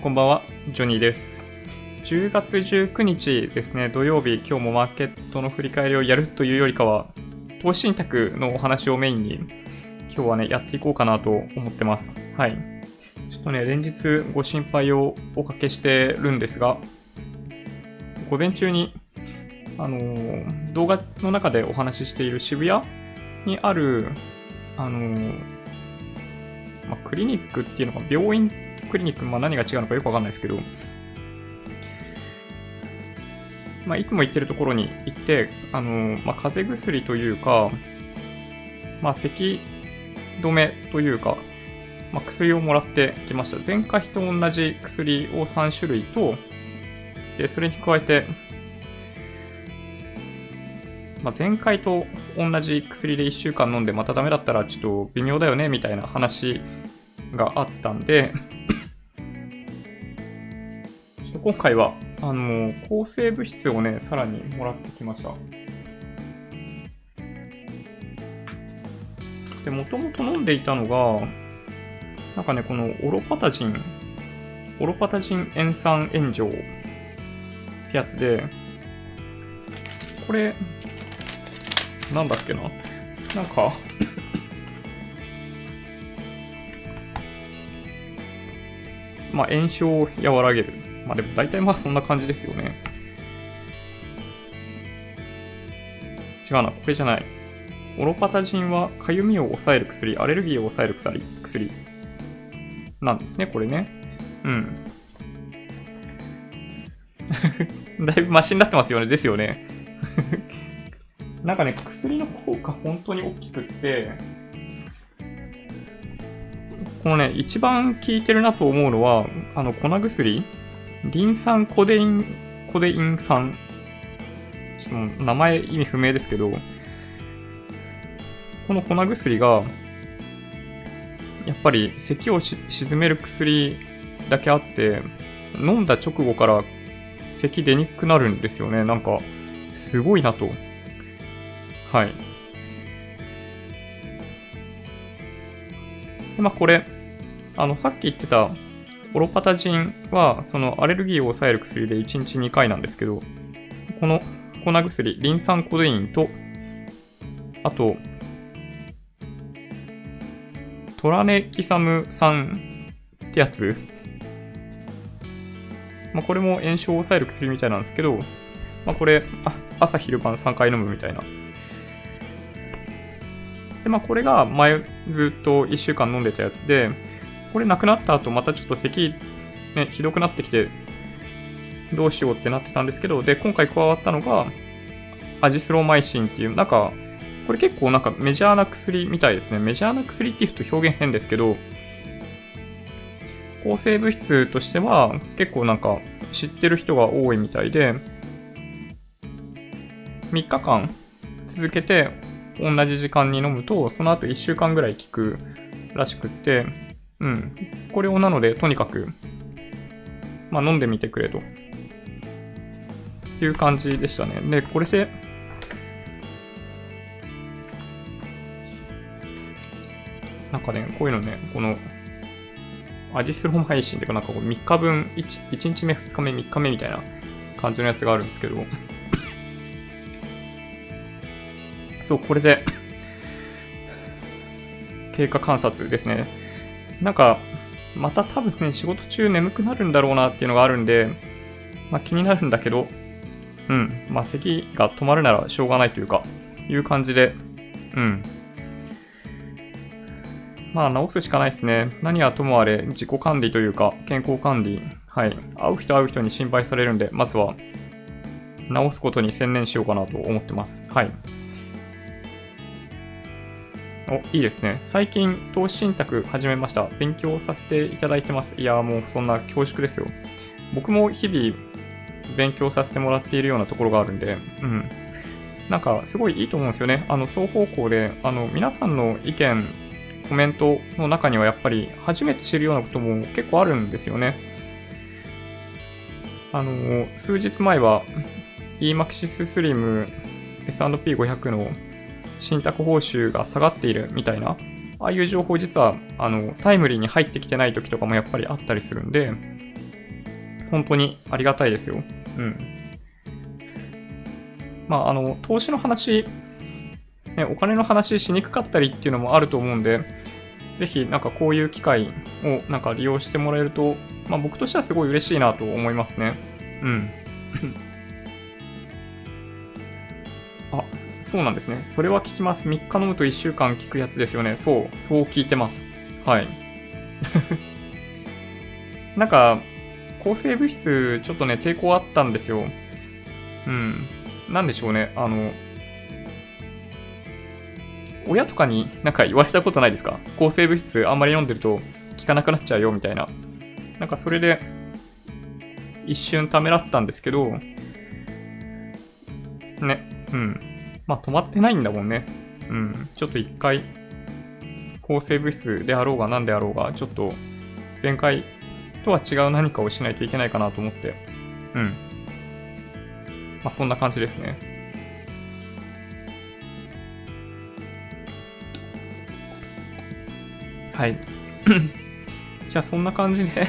こんばんは、ジョニーです。10月19日ですね、土曜日、今日もマーケットの振り返りをやるというよりかは、投資信託のお話をメインに、今日はね、やっていこうかなと思ってます。はい。ちょっとね、連日ご心配をおかけしてるんですが、午前中に、あのー動画の中でお話ししている渋谷にある、あのーまあ、クリニックっていうのか、病院クリニック、まあ、何が違うのかよくわかんないですけど、まあ、いつも行ってるところに行って、あのまあ、風邪薬というか、まあ、咳止めというか、まあ、薬をもらってきました。前回と同じ薬を3種類と、で、それに加えて、まあ、前回と同じ薬で1週間飲んでまたダメだったらちょっと微妙だよねみたいな話があったんで、今回は、あの、抗生物質をね、さらにもらってきました。で、もともと飲んでいたのが、なんかね、このオロパタジン、オロパタジン塩酸炎上ってやつで、これ、なんだっけな？なんか、まあ炎症を和らげる。まあでも大体まあそんな感じですよね。違うな、これじゃない。オロパタジンはかゆみを抑える薬、アレルギーを抑える薬、なんですね、これね。うん。だいぶマシになってますよね、ですよね。なんかね、薬の効果本当に大きくって、このね、一番効いてるなと思うのは、あの、粉薬リン酸コデイン、コデイン酸。ちょっと名前意味不明ですけど、この粉薬が、やっぱり咳をし沈める薬だけあって、飲んだ直後から咳出にくくなるんですよね。なんか、すごいなと。はい。で、まあこれ、あの、さっき言ってた、オロパタジンは、そのアレルギーを抑える薬で1日2回なんですけど、この粉薬、リン酸コデインと、あと、トラネキサム酸ってやつ、まあ、これも炎症を抑える薬みたいなんですけど、まあ、これ、あ朝昼晩3回飲むみたいな。で、まあ、これが前ずっと1週間飲んでたやつで、これなくなった後、またちょっと咳、ね、ひどくなってきて、どうしようってなってたんですけど、で、今回加わったのが、アジスローマイシンっていう、なんか、これ結構なんかメジャーな薬みたいですね。メジャーな薬っていうと表現変ですけど、抗生物質としては結構なんか知ってる人が多いみたいで、3日間続けて同じ時間に飲むと、その後1週間ぐらい効くらしくって、うん。これをなので、とにかく、まあ飲んでみてくれと。っていう感じでしたね。で、これで、なんかね、こういうのね、この、アジスロマイシンっていうか、なんかこう3日分1、1日目、2日目、3日目みたいな感じのやつがあるんですけど、そう、これで、経過観察ですね。なんか、また多分ね、仕事中眠くなるんだろうなっていうのがあるんで、まあ気になるんだけど、うん、まあ咳が止まるならしょうがないというか、いう感じで、うん。まあ治すしかないですね。何はともあれ、自己管理というか、健康管理、はい。会う人会う人に心配されるんで、まずは、治すことに専念しようかなと思ってます。はい。お、いいですね。最近、投資信託始めました。勉強させていただいてます。いや、もうそんな恐縮ですよ。僕も日々、勉強させてもらっているようなところがあるんで、うん。なんか、すごいいいと思うんですよね。あの、双方向で、あの、皆さんの意見、コメントの中にはやっぱり、初めて知るようなことも結構あるんですよね。あの、数日前は、EMAXIS Slim S&P500 の信託報酬が下がっているみたいな、ああいう情報実は、あの、タイムリーに入ってきてない時とかもやっぱりあったりするんで、本当にありがたいですよ。うん。まあ、あの、投資の話、ね、お金の話しにくかったりっていうのもあると思うんで、ぜひなんかこういう機会をなんか利用してもらえると、まあ僕としてはすごい嬉しいなと思いますね。うん。そうなんですね。それは聞きます。3日飲むと1週間聞くやつですよね。そう、そう聞いてます。はい。なんか、抗生物質、ちょっとね、抵抗あったんですよ。うん。なんでしょうね。あの、親とかになんか言われたことないですか？抗生物質あんまり飲んでると効かなくなっちゃうよみたいな。なんかそれで一瞬ためらったんですけど、ね、うん。まあ止まってないんだもんね。うん。ちょっと一回抗生物質であろうが何であろうが、ちょっと前回とは違う何かをしないといけないかなと思って。うん。まあそんな感じですね。はい。じゃあそんな感じで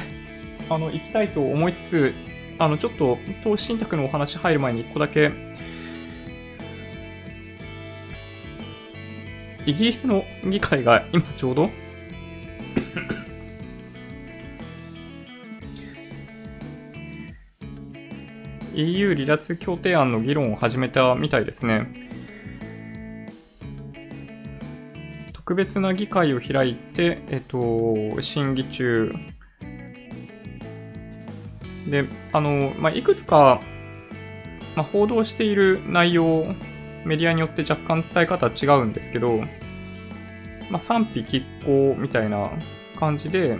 あの、行きたいと思いつつ、あの、ちょっと投資信託のお話入る前に1個だけ、イギリスの議会が今ちょうど EU 離脱協定案の議論を始めたみたいですね。特別な議会を開いて、えっと、審議中。で、あの、まあ、いくつか、まあ、報道している内容、メディアによって若干伝え方違うんですけど、まあ、賛否拮抗みたいな感じで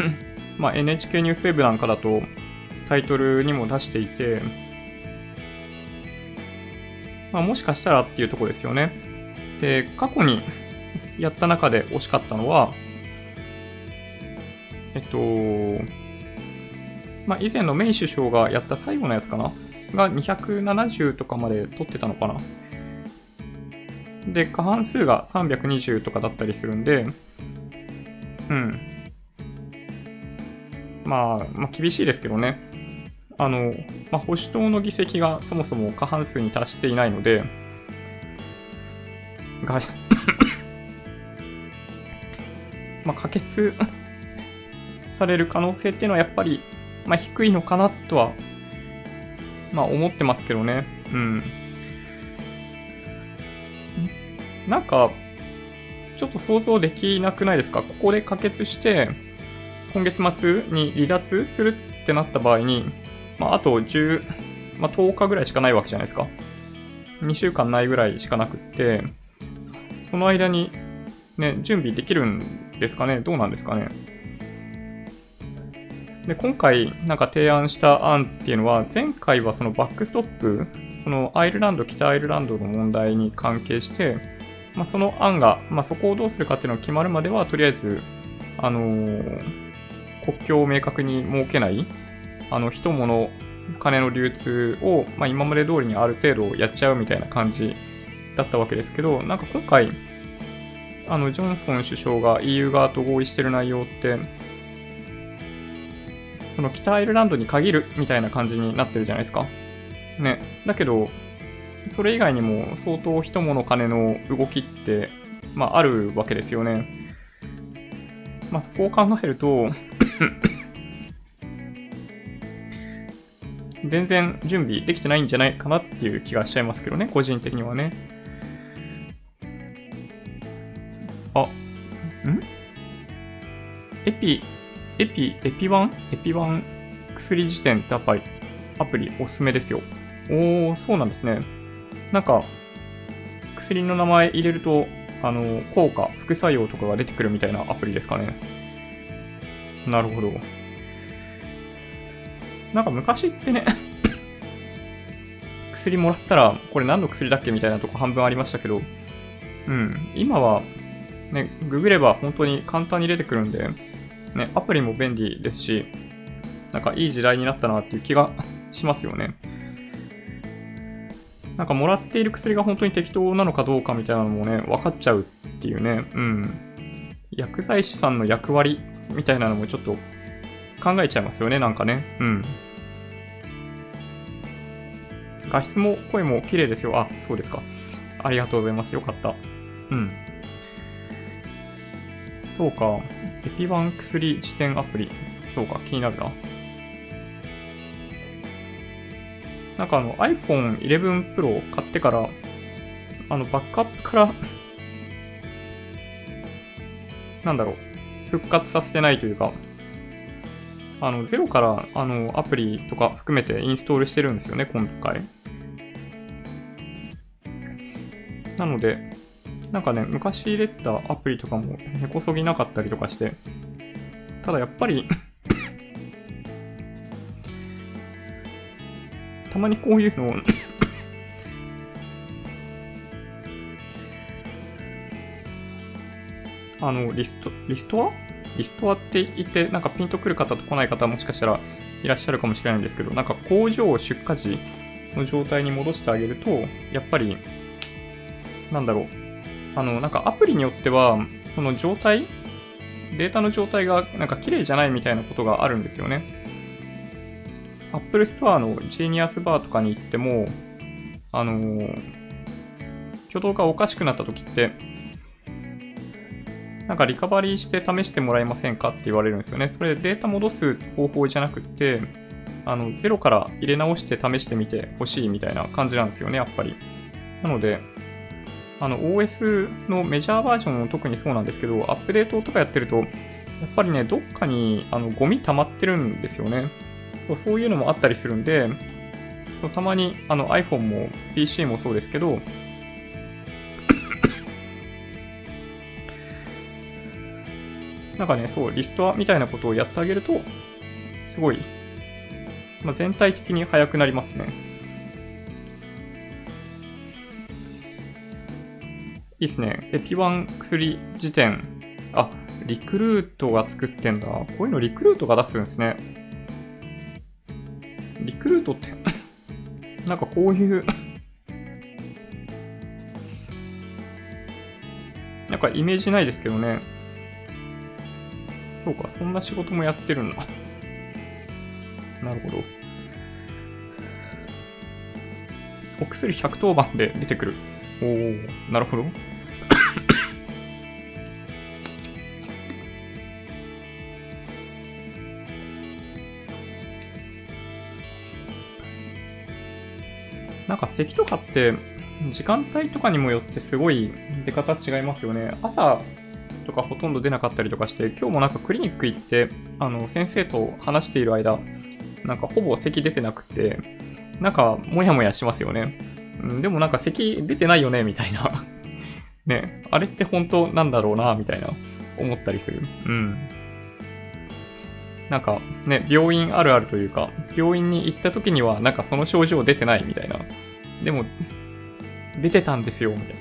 まあ、NHK ニュースウェブなんかだとタイトルにも出していて、まあ、もしかしたらっていうとこですよね。で、過去にやった中で惜しかったのは、えっと、まあ、以前のメイ首相がやった最後のやつかな？が270とかまで取ってたのかな？で、過半数が320とかだったりするんで、うん。まあ、まあ、厳しいですけどね。あの、まあ、保守党の議席がそもそも過半数に達していないので、が まあ、可決される可能性っていうのはやっぱり、まあ、低いのかなとは、まあ、思ってますけどね。うん。なんか、ちょっと想像できなくないですか？ここで可決して、今月末に離脱するってなった場合に、まあ、あと10、まあ、10日ぐらいしかないわけじゃないですか。2週間ないぐらいしかなくって、その間にね、準備できるんですかね？どうなんですかね？で、今回なんか提案した案っていうのは、前回はそのバックストップ、そのアイルランド、北アイルランドの問題に関係して、まあ、その案が、まあ、そこをどうするかっていうのが決まるまでは、とりあえず、あのー、国境を明確に設けない、あの、人物、金の流通を、まあ、今まで通りにある程度やっちゃうみたいな感じだったわけですけど、なんか今回、あの、ジョンソン首相が EU 側と合意してる内容って、その北アイルランドに限るみたいな感じになってるじゃないですか。ね。だけど、それ以外にも相当人物金の動きって、まああるわけですよね。まあそこを考えると 全然準備できてないんじゃないかなっていう気がしちゃいますけどね、個人的にはね。あ、ん？エピ、エピ、エピワン？エピワン薬辞典ってアプリ、アプリおすすめですよ。おー、そうなんですね。なんか、薬の名前入れると、あの、効果、副作用とかが出てくるみたいなアプリですかね。なるほど。なんか昔ってね 薬もらったら、これ何の薬だっけみたいなとこ半分ありましたけど、うん、今はね、ググれば本当に簡単に出てくるんで、ね、アプリも便利ですし、なんかいい時代になったなっていう気がしますよね。なんかもらっている薬が本当に適当なのかどうかみたいなのもね、分かっちゃうっていうね、うん。薬剤師さんの役割みたいなのもちょっと考えちゃいますよね、なんかね。うん。画質も声も綺麗ですよ。あ、そうですか。ありがとうございます。よかった。うん。そうか。エピバン薬辞典アプリ。そうか、気になるな。なんかあの iPhone 11 Pro 買ってから、あのバックアップからなんだろう、復活させてないというか、あの、ゼロからあのアプリとか含めてインストールしてるんですよね、今回。なので、なんかね、昔入れたアプリとかも根こそぎなかったりとかして、ただやっぱりたまにこういうのをあの、リスト、リストアリストアって言って、なんかピンとくる方と来ない方もしかしたらいらっしゃるかもしれないんですけど、なんか工場を出荷時の状態に戻してあげると、やっぱり、なんだろう。あの、なんかアプリによっては、その状態データの状態がなんか綺麗じゃないみたいなことがあるんですよね。Apple Store の Genius Bar とかに行っても、あのー、挙動がおかしくなった時って、なんかリカバリーして試してもらえませんかって言われるんですよね。それでデータ戻す方法じゃなくて、あの、ゼロから入れ直して試してみてほしいみたいな感じなんですよね、やっぱり。なので、あの、OS のメジャーバージョンも特にそうなんですけど、アップデートとかやってると、やっぱりね、どっかにあのゴミ溜まってるんですよね。そうそういうのもあったりするんで、そうたまにあの iPhone も PC もそうですけど、なんかね、そう、リストアみたいなことをやってあげると、すごい、まあ、全体的に速くなりますね。いいっすね。エピワン薬辞典。あ、リクルートが作ってんだ。こういうのリクルートが出すんですね。リクルートって なんかこういうなんかイメージないですけどね。そうか、そんな仕事もやってるんだ。なるほど。お薬110番で出てくる。おおなるほど。なんか咳とかって時間帯とかにもよってすごい出方違いますよね。朝とかほとんど出なかったりとかして、今日もなんかクリニック行って、あの、先生と話している間、なんかほぼ咳出てなくて、なんかもやもやしますよね。うん、でもなんか咳出てないよね、みたいな ね、あれって本当なんだろうな、みたいな思ったりする。うん。なんかね、病院あるあるというか、病院に行った時にはなんかその症状出てないみたいな。でも、出てたんですよ、みたい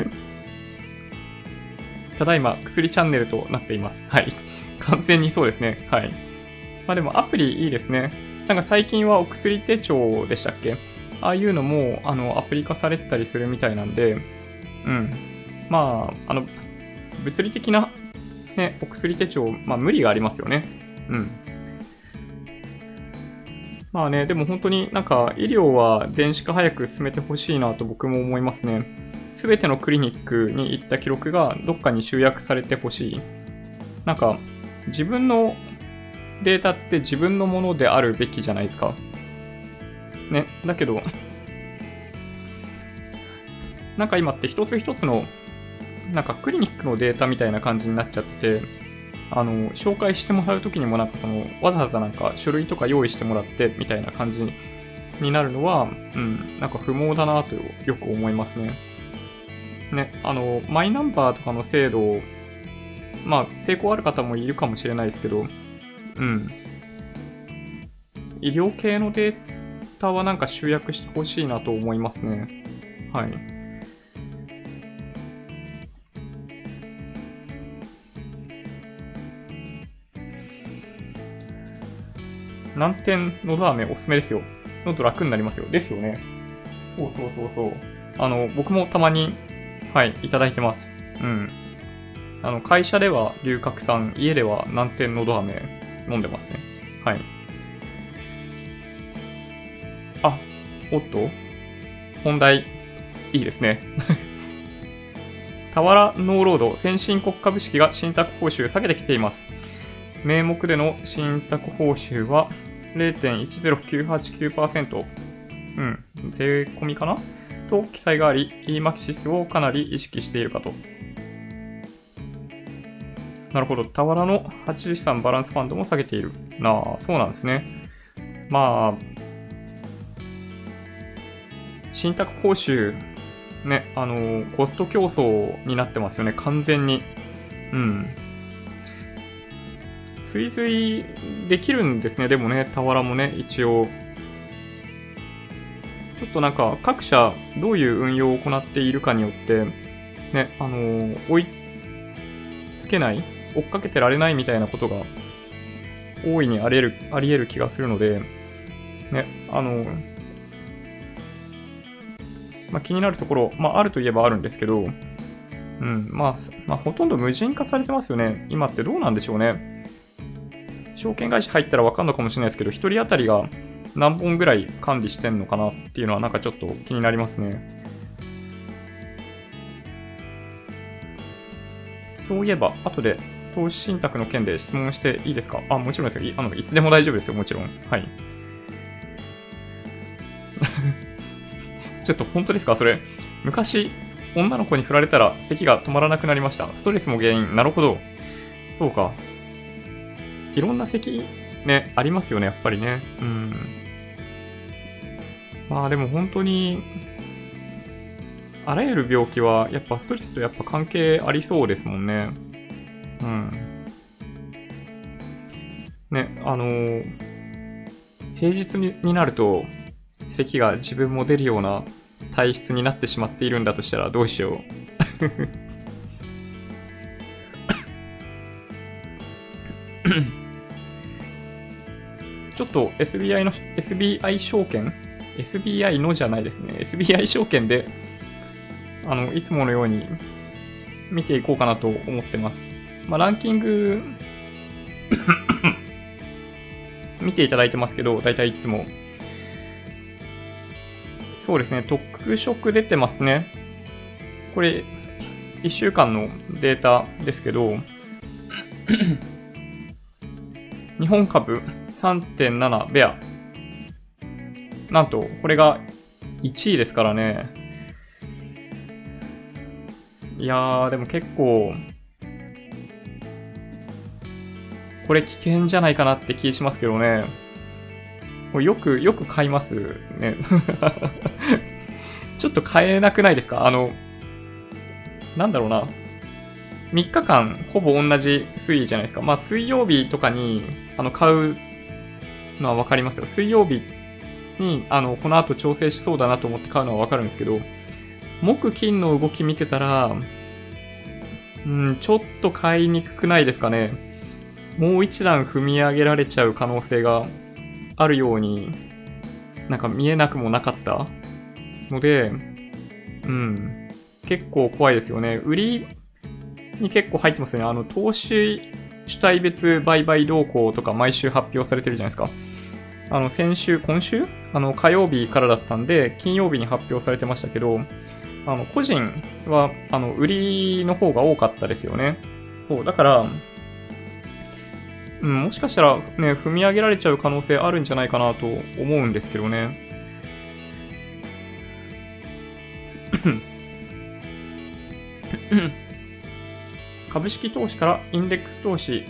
な。ただいま薬チャンネルとなっています。はい。完全にそうですね。はい。まあでもアプリいいですね。なんか最近はお薬手帳でしたっけ？ああいうのも、あの、アプリ化されたりするみたいなんで、うん。まあ、あの、物理的な、ね、お薬手帳、まあ無理がありますよね。うん。まあね、でも本当になんか医療は電子化早く進めてほしいなと僕も思いますね。すべてのクリニックに行った記録がどっかに集約されてほしい。なんか、自分のデータって自分のものであるべきじゃないですか。ね、だけど、なんか今って一つ一つの、なんかクリニックのデータみたいな感じになっちゃってて、あの、紹介してもらうときにもなんかその、わざわざなんか書類とか用意してもらってみたいな感じになるのは、うん、なんか不毛だなとよく思いますね。ね、あの、マイナンバーとかの制度、まあ、抵抗ある方もいるかもしれないですけど、うん。医療系のデータはなんか集約してほしいなと思いますね。はい。難点のど飴おすすめですよ。喉楽になりますよ。ですよね。そうそうそうそう。あの、僕もたまにはい、いただいてます。うん。あの、会社では龍角散、家では南天のど飴飲んでますね。はい。あ、おっと本題、いいですね。俵ノーロード先進国株式が信託報酬下げてきています。名目での信託報酬は0.10989%。うん、税込みかな？と記載があり、EMAXIS をかなり意識しているかと。なるほど。俵の8資産バランスファンドも下げている。なあ、そうなんですね。まあ、信託報酬、ね、あの、コスト競争になってますよね、完全に。うん。追随できるんですね、でもね、俵もね、一応。ちょっとなんか、各社、どういう運用を行っているかによって、ね、あの、追いつけない追っかけてられないみたいなことが、大いにあり得る、あり得る気がするので、ね、あの、まあ、気になるところ、まあ、あるといえばあるんですけど、うん、まあ、まあ、ほとんど無人化されてますよね。今ってどうなんでしょうね。証券会社入ったらわかんのかもしれないですけど、1人当たりが何本ぐらい管理してんのかなっていうのはなんかちょっと気になりますね。そういえば、後で投資信託の件で質問していいですか？あ、もちろんですよ。あのいつでも大丈夫ですよ、もちろん。はい。ちょっと本当ですかそれ？昔、女の子に振られたら咳が止まらなくなりました。ストレスも原因。なるほど。そうか。いろんな咳、ね、ありますよね、やっぱりね。うん。まあでも本当に、あらゆる病気はやっぱストレスとやっぱ関係ありそうですもんね。うん。ね、あのー、平日になると、咳が自分も出るような体質になってしまっているんだとしたらどうしよう。ちょっと SBI の、SBI 証券 ?SBI のじゃないですね。SBI 証券で、あの、いつものように見ていこうかなと思ってます。まあ、ランキング 見ていただいてますけど、だいたいいつもそうですね、特色出てますね。これ、1週間のデータですけど、日本株3.7ベア。なんと、これが1位ですからね。いやー、でも結構、これ危険じゃないかなって気しますけどね。これよく、よく買いますね。ちょっと買えなくないですか？あの、なんだろうな。3日間ほぼ同じ推移じゃないですか。まあ水曜日とかにあの買うのはわかりますよ。水曜日にあのこの後調整しそうだなと思って買うのはわかるんですけど、木金の動き見てたら、うん、ちょっと買いにくくないですかね。もう一段踏み上げられちゃう可能性があるように、なんか見えなくもなかったので、うん、結構怖いですよね。売りに結構入ってますよね。あの、投資主体別売買動向とか毎週発表されてるじゃないですか。あの、先週、今週？あの、火曜日からだったんで、金曜日に発表されてましたけど、あの、個人は、あの、売りの方が多かったですよね。そう、だから、うん、もしかしたらね、踏み上げられちゃう可能性あるんじゃないかなと思うんですけどね。株式投資からインデックス投資、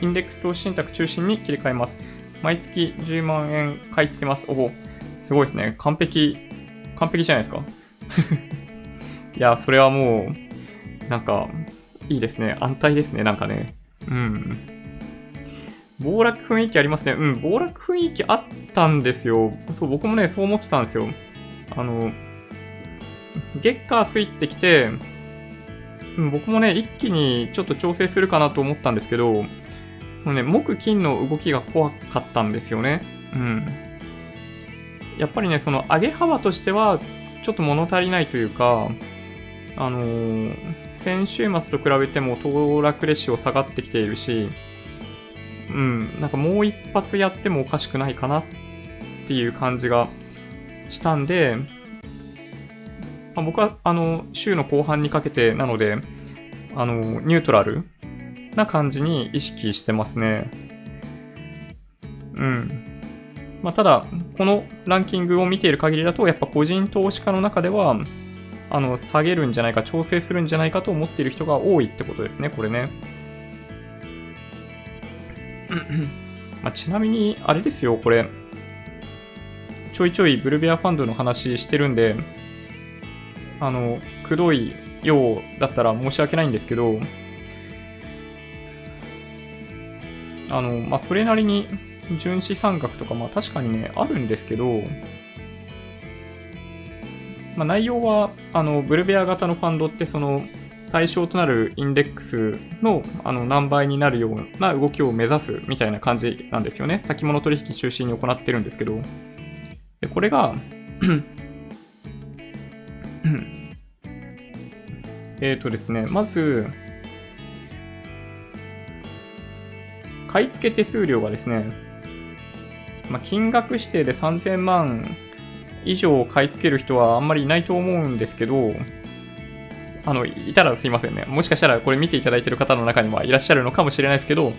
インデックス投資信託中心に切り替えます。毎月10万円買い付けます。おお、すごいですね。完璧、完璧じゃないですか。いや、それはもう、なんか、いいですね。安泰ですね。なんかね。うん。暴落雰囲気ありますね。うん、暴落雰囲気あったんですよ。そう、僕もね、そう思ってたんですよ。あの、月火水ってきて、僕もね、一気にちょっと調整するかなと思ったんですけど、そのね、木金の動きが怖かったんですよね。うん。やっぱりね、その上げ幅としては、ちょっと物足りないというか、あのー、先週末と比べても騰落レシオ下がってきているし、うん、なんかもう一発やってもおかしくないかなっっていう感じがしたんで、まあ、僕は、あの、週の後半にかけてなので、あの、ニュートラルな感じに意識してますね。うん。まあ、ただ、このランキングを見ている限りだと、やっぱ個人投資家の中では、あの、下げるんじゃないか、調整するんじゃないかと思っている人が多いってことですね、これね。まあ、ちなみに、あれですよ、これ。ちょいちょいブルベアファンドの話してるんで、あの、くどいようだったら申し訳ないんですけど、あの、まあ、それなりに純資産額とか、まあ確かにね、あるんですけど、まあ、内容は、あの、ブルベア型のファンドって、その、対象となるインデックスのあの何倍になるような動きを目指すみたいな感じなんですよね。先物取引中心に行ってるんですけど。で、これがえっとですね、まず、買い付け手数料がですね、まあ、金額指定で3000万以上買い付ける人はあんまりいないと思うんですけど、あの、いたらすいませんね。もしかしたらこれ見ていただいてる方の中にはいらっしゃるのかもしれないですけど、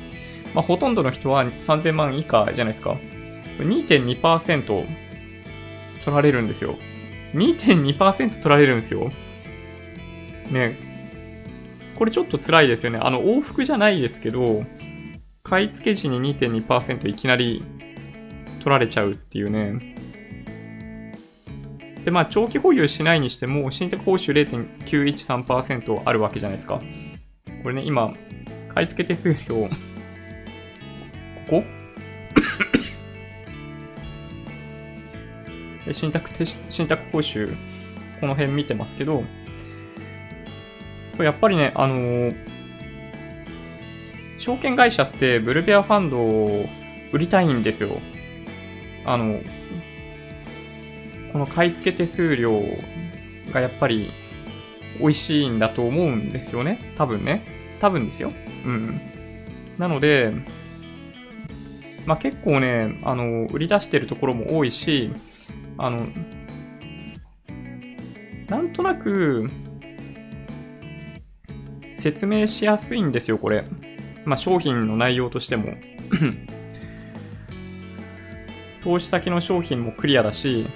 まあ、ほとんどの人は3000万以下じゃないですか。2.2%取られるんですよ。2.2%取られるんですよ。ね。これちょっと辛いですよね。あの、往復じゃないですけど、買い付け時に2.2%いきなり取られちゃうっていうね。で、まあ、長期保有しないにしても、信託報酬0.913%あるわけじゃないですか。これね、今、買い付け手数料、ここ？信託信託報酬、この辺見てますけど、やっぱりね、あのー証券会社ってブルベアファンドを売りたいんですよ。あの、この買い付け手数料がやっぱり美味しいんだと思うんですよね。多分ね。多分ですよ。うん。なので、まあ、結構ね、あの、売り出してるところも多いし、あの、なんとなく、説明しやすいんですよ、これ。まあ、商品の内容としても 投資先の商品もクリアだし、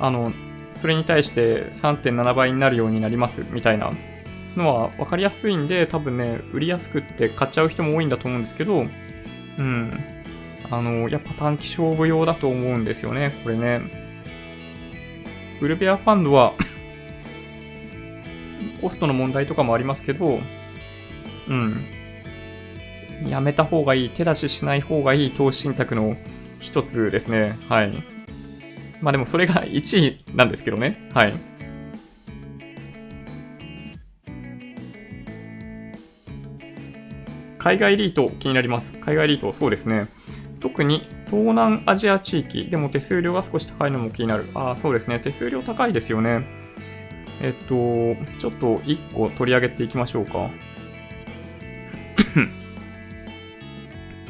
あの、それに対して3.7倍になるようになりますみたいなのは分かりやすいんで、多分ね、売りやすくって買っちゃう人も多いんだと思うんですけど、うん。あの、やっぱ短期勝負用だと思うんですよね、これね。ウルベアファンドはコストの問題とかもありますけど、うん。やめた方がいい、手出ししない方がいい投資信託の一つですね。はい。まあでもそれが1位なんですけどね。はい。海外リート気になります。海外リート、そうですね。特に東南アジア地域でも手数料が少し高いのも気になる。ああ、そうですね。手数料高いですよね。えっと、ちょっと1個取り上げていきましょうか。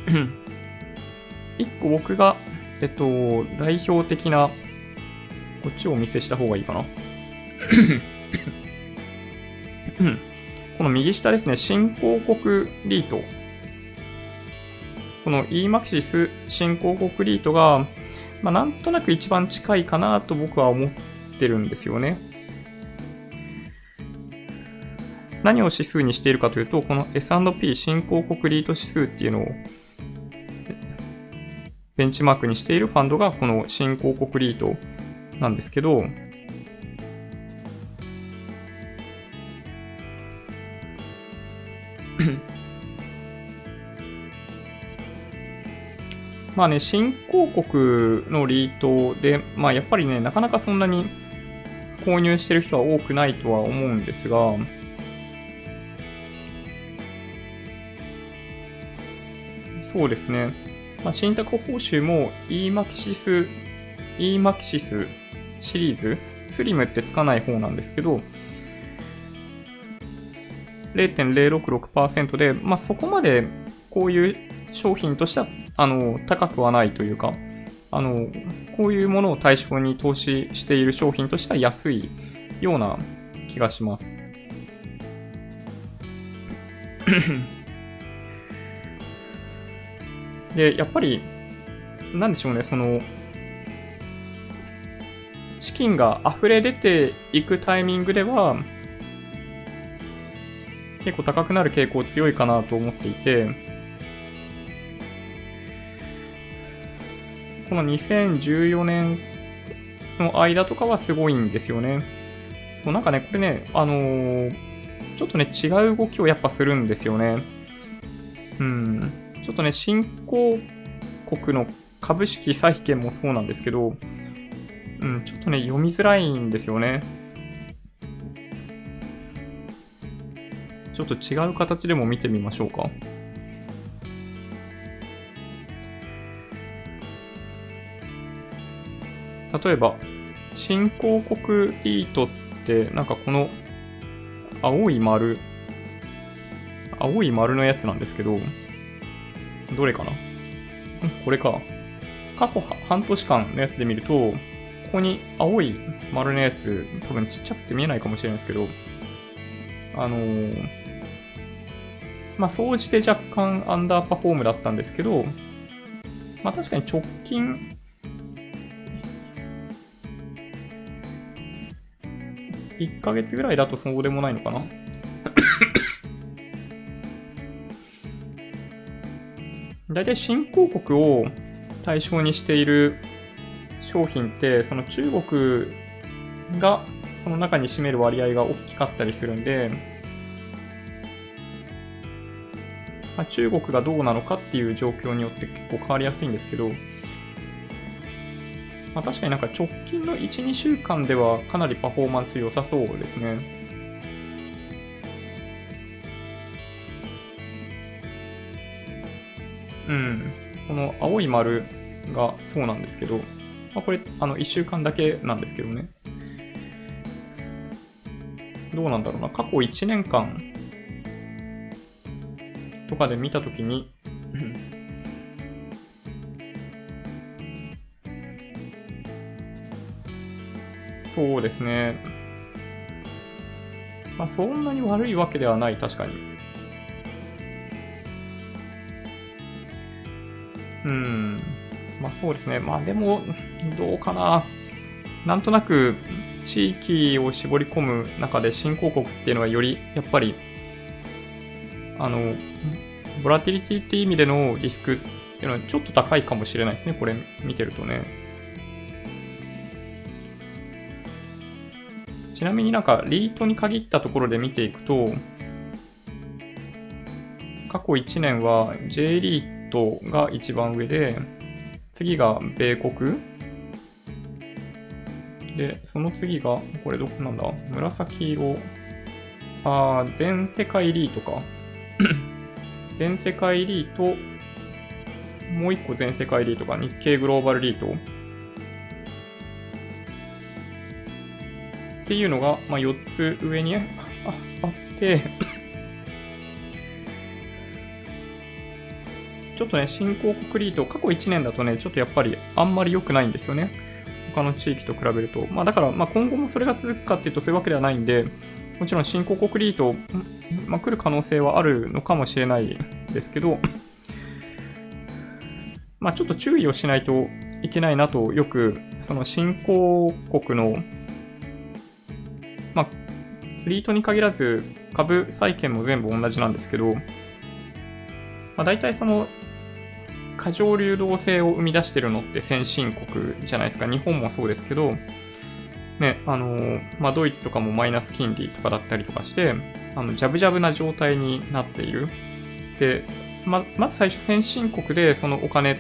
一個僕が、えっと、代表的な、こっちをお見せした方がいいかな。この右下ですね、新興国リート。この EMAXIS 新興国リートが、まあ、なんとなく一番近いかなと僕は思ってるんですよね。何を指数にしているかというと、この S&P 新興国リート指数っていうのをベンチマークにしているファンドがこの新興国リートなんですけど、まあね、新興国のリートで、まあやっぱりね、なかなかそんなに購入してる人は多くないとは思うんですが、そうですね。まあ、信託報酬も EMAXIS、EMAXIS シリーズ、スリムってつかない方なんですけど、0.066%で、まあ、そこまでこういう商品としてはあの高くはないというか、あの、こういうものを対象に投資している商品としては安いような気がします。で、やっぱり、なんでしょうね、その、資金が溢れ出ていくタイミングでは、結構高くなる傾向強いかなと思っていて、この2014年の間とかはすごいんですよね。そう、なんかね、これね、あのー、ちょっとね、違う動きをやっぱするんですよね。うん。ちょっとね、新興国の株式債券もそうなんですけど、うん、ちょっとね、読みづらいんですよね。ちょっと違う形でも見てみましょうか。例えば、新興国リートって、なんかこの青い丸、青い丸のやつなんですけど、どれかな？これか。過去半年間のやつで見ると、ここに青い丸のやつ、多分ちっちゃくて見えないかもしれないですけど、あのー、まあ、総じて若干アンダーパフォームだったんですけど、まあ確かに直近1ヶ月ぐらいだとそうでもないのかな？大体新興国を対象にしている商品って、その中国がその中に占める割合が大きかったりするんで、まあ、中国がどうなのかっていう状況によって結構変わりやすいんですけど、まあ、確かになんか直近の1、2週間ではかなりパフォーマンス良さそうですね。うん。この青い丸がそうなんですけど、まあ、これ、あの、1週間だけなんですけどね。どうなんだろうな。過去1年間とかで見たときにそうですね。まあ、そんなに悪いわけではない、確かに。うん。まあそうですね。まあでも、どうかな。なんとなく、地域を絞り込む中で新興国っていうのはより、やっぱり、あの、ボラティリティっていう意味でのリスクっていうのはちょっと高いかもしれないですね。これ見てるとね。ちなみになんかリートに限ったところで見ていくと、過去1年は J リートが一番上で、次が米国。で、その次が、これどこなんだ？紫色。あー、全世界リートか。全世界リート、もう一個全世界リートか、日経グローバルリート。っていうのが、まあ、4つ上にああって ちょっとね、新興国リート、過去1年だとね、ちょっとやっぱりあんまり良くないんですよね。他の地域と比べると。まあだから、まあ今後もそれが続くかっていうとそういうわけではないんで、もちろん新興国リート、まあ、来る可能性はあるのかもしれないですけど、まあちょっと注意をしないといけないなと、よく、その新興国の、フリートに限らず株債券も全部同じなんですけど、まあ、大体その過剰流動性を生み出してるのって先進国じゃないですか。日本もそうですけど、ね、あの、まあ、ドイツとかもマイナス金利とかだったりとかして、あの、ジャブジャブな状態になっている。で、ま、まず最初先進国でそのお金っ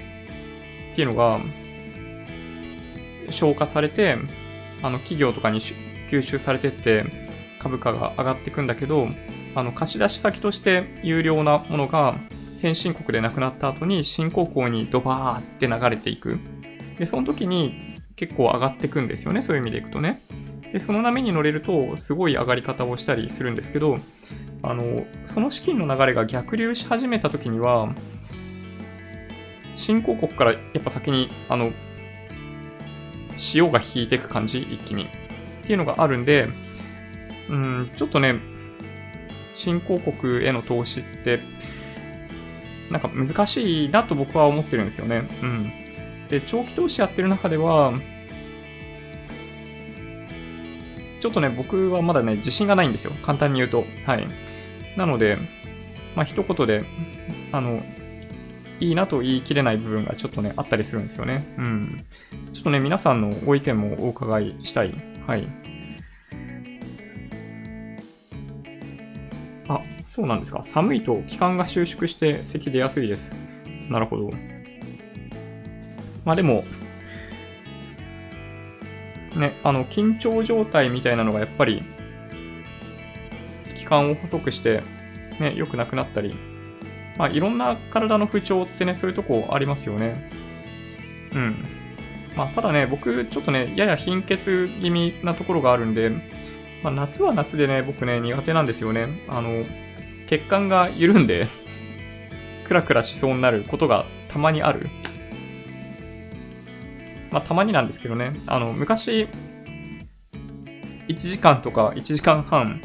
ていうのが消化されて、あの、企業とかに吸収されてって株価が上がっていくんだけど、あの貸し出し先として有料なものが先進国でなくなった後に新興国にドバーって流れていく。で、その時に結構上がっていくんですよね。そういう意味でいくとね。で、その波に乗れるとすごい上がり方をしたりするんですけど、あの、その資金の流れが逆流し始めた時には、新興国からやっぱ先に、あの、潮が引いていく感じ、一気に。っていうのがあるんで、うん、ちょっとね、新興国への投資って、なんか難しいなと僕は思ってるんですよね。うん。で、長期投資やってる中では、ちょっとね、僕はまだね、自信がないんですよ。簡単に言うと。はい。なので、まあ、一言で、あの、いいなと言い切れない部分がちょっとね、あったりするんですよね。うん。ちょっとね、皆さんのご意見もお伺いしたい。はい。あ、そうなんですか。寒いと気管が収縮して咳出やすいです。なるほど。まあでも、ね、あの、緊張状態みたいなのがやっぱり、気管を細くして、ね、良くなくなったり、まあ、いろんな体の不調ってね、そういうとこありますよね。うん。まあ、ただね、僕、ちょっとね、やや貧血気味なところがあるんで、まあ、夏は夏でね、僕ね、苦手なんですよね。あの、血管が緩んで クラクラしそうになることがたまにある。まあ、たまになんですけどね。あの、昔、1時間とか1時間半、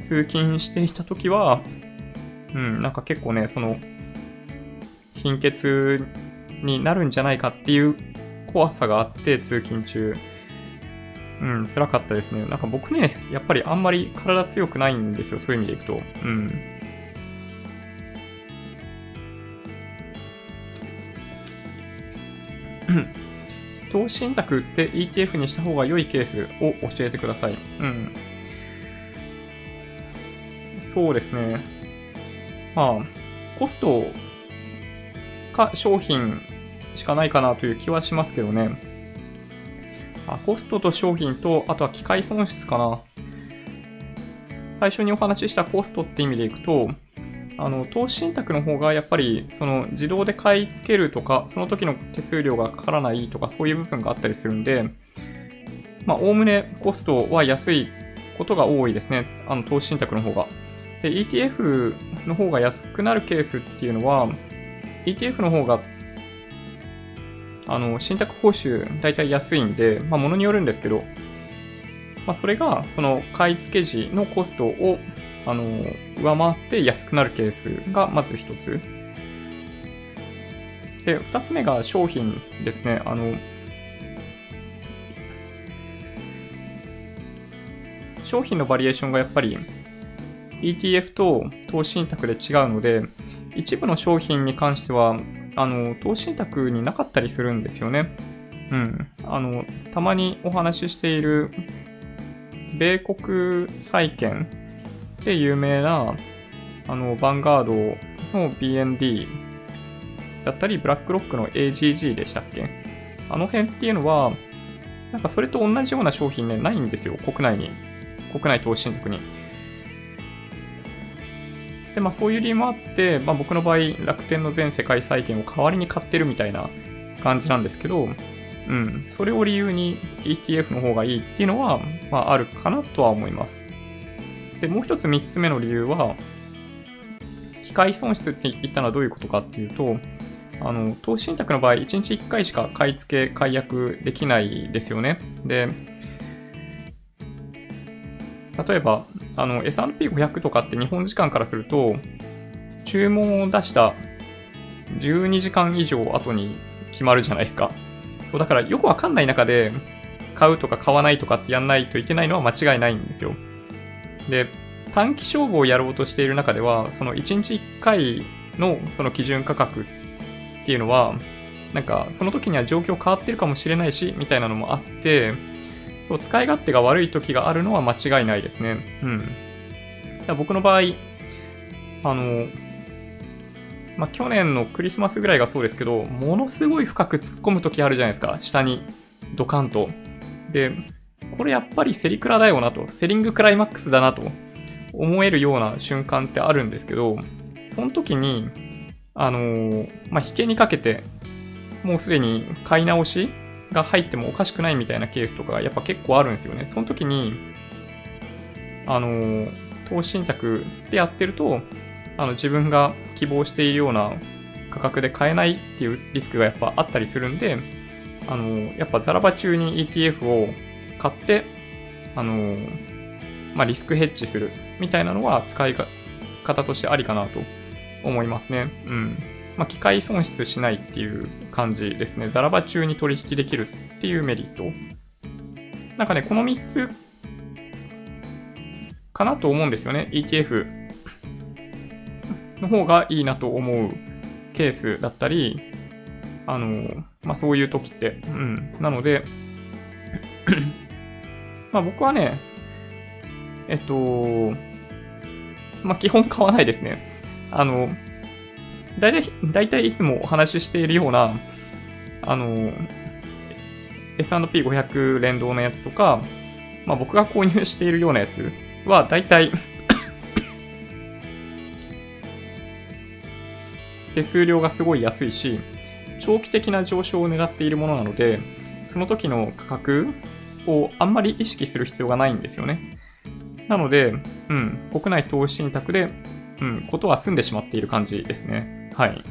通勤していた時は、うん、なんか結構ね、その、貧血になるんじゃないかっていう怖さがあって、通勤中。うん、辛かったですね。なんか僕ね、やっぱりあんまり体強くないんですよ、そういう意味でいくと。うん。投資信託って ETF にした方が良いケースを教えてください。うん。そうですね。まあ、コストか商品しかないかなという気はしますけどね。あコストと商品と、あとは機械損失かな。最初にお話ししたコストって意味でいくと、あの、投資信託の方がやっぱり、その自動で買い付けるとか、その時の手数料がかからないとか、そういう部分があったりするんで、まあ、おおむねコストは安いことが多いですね。あの、投資信託の方が。で、ETF の方が安くなるケースっていうのは、ETF の方が、あの、信託報酬大体安いんで、まあ、ものによるんですけど、まあ、それが、その買い付け時のコストを、あの、上回って安くなるケースがまず一つ。で、二つ目が商品ですね。あの、商品のバリエーションがやっぱり ETF と投資信託で違うので、一部の商品に関しては、あの、投資信託になかったりするんですよね。うん。あの、たまにお話ししている、米国債券で有名な、あの、ヴァンガードの BND だったり、ブラックロックの AGG でしたっけ？あの辺っていうのは、なんかそれと同じような商品ね、ないんですよ、国内に。国内投資信託に。で、まあそういう理由もあって、まあ僕の場合、楽天の全世界債券を代わりに買ってるみたいな感じなんですけど、うん、それを理由に ETF の方がいいっていうのは、まああるかなとは思います。で、もう一つ三つ目の理由は、機械損失って言ったのはどういうことかっていうと、あの、投資信託の場合、1日1回しか買い付け、解約できないですよね。で、例えば、あの、S&P500 とかって日本時間からすると、注文を出した12時間以上後に決まるじゃないですか。そう、だからよくわかんない中で、買うとか買わないとかってやんないといけないのは間違いないんですよ。で、短期勝負をやろうとしている中では、その1日1回のその基準価格っていうのは、なんかその時には状況変わってるかもしれないし、みたいなのもあって、そう、使い勝手が悪い時があるのは間違いないですね。うん。僕の場合、あの、まあ、去年のクリスマスぐらいがそうですけど、ものすごい深く突っ込む時あるじゃないですか。下に、ドカンと。で、これやっぱりセリクラだよなと、セリングクライマックスだなと思えるような瞬間ってあるんですけど、その時に、あのー、まあ、引けにかけて、もうすでに買い直しが入ってもおかしくないみたいなケースとかやっぱ結構あるんですよね。その時に、あの、投資信託でやってると、あの、自分が希望しているような価格で買えないっていうリスクがやっぱあったりするんで、あの、やっぱザラバ中に ETF を買って、あの、まあ、リスクヘッジするみたいなのは使い方としてありかなと思いますね。うん。まあ、機械損失しないっていう感じですね。ザラバ中に取引できるっていうメリット。なんかね、この3つかなと思うんですよね。ETF の方がいいなと思うケースだったり、あの、まあ、そういう時って。うん。なので まあ僕はね、えっと、まあ基本買わないですね。あの、大体、大体いつもお話ししているような、あの、S&P500 連動のやつとか、まあ僕が購入しているようなやつは大体 手数料がすごい安いし、長期的な上昇を狙っているものなので、その時の価格をあんまり意識する必要がないんですよね。なので、うん、国内投資信託で、うん、ことは済んでしまっている感じですね。はい。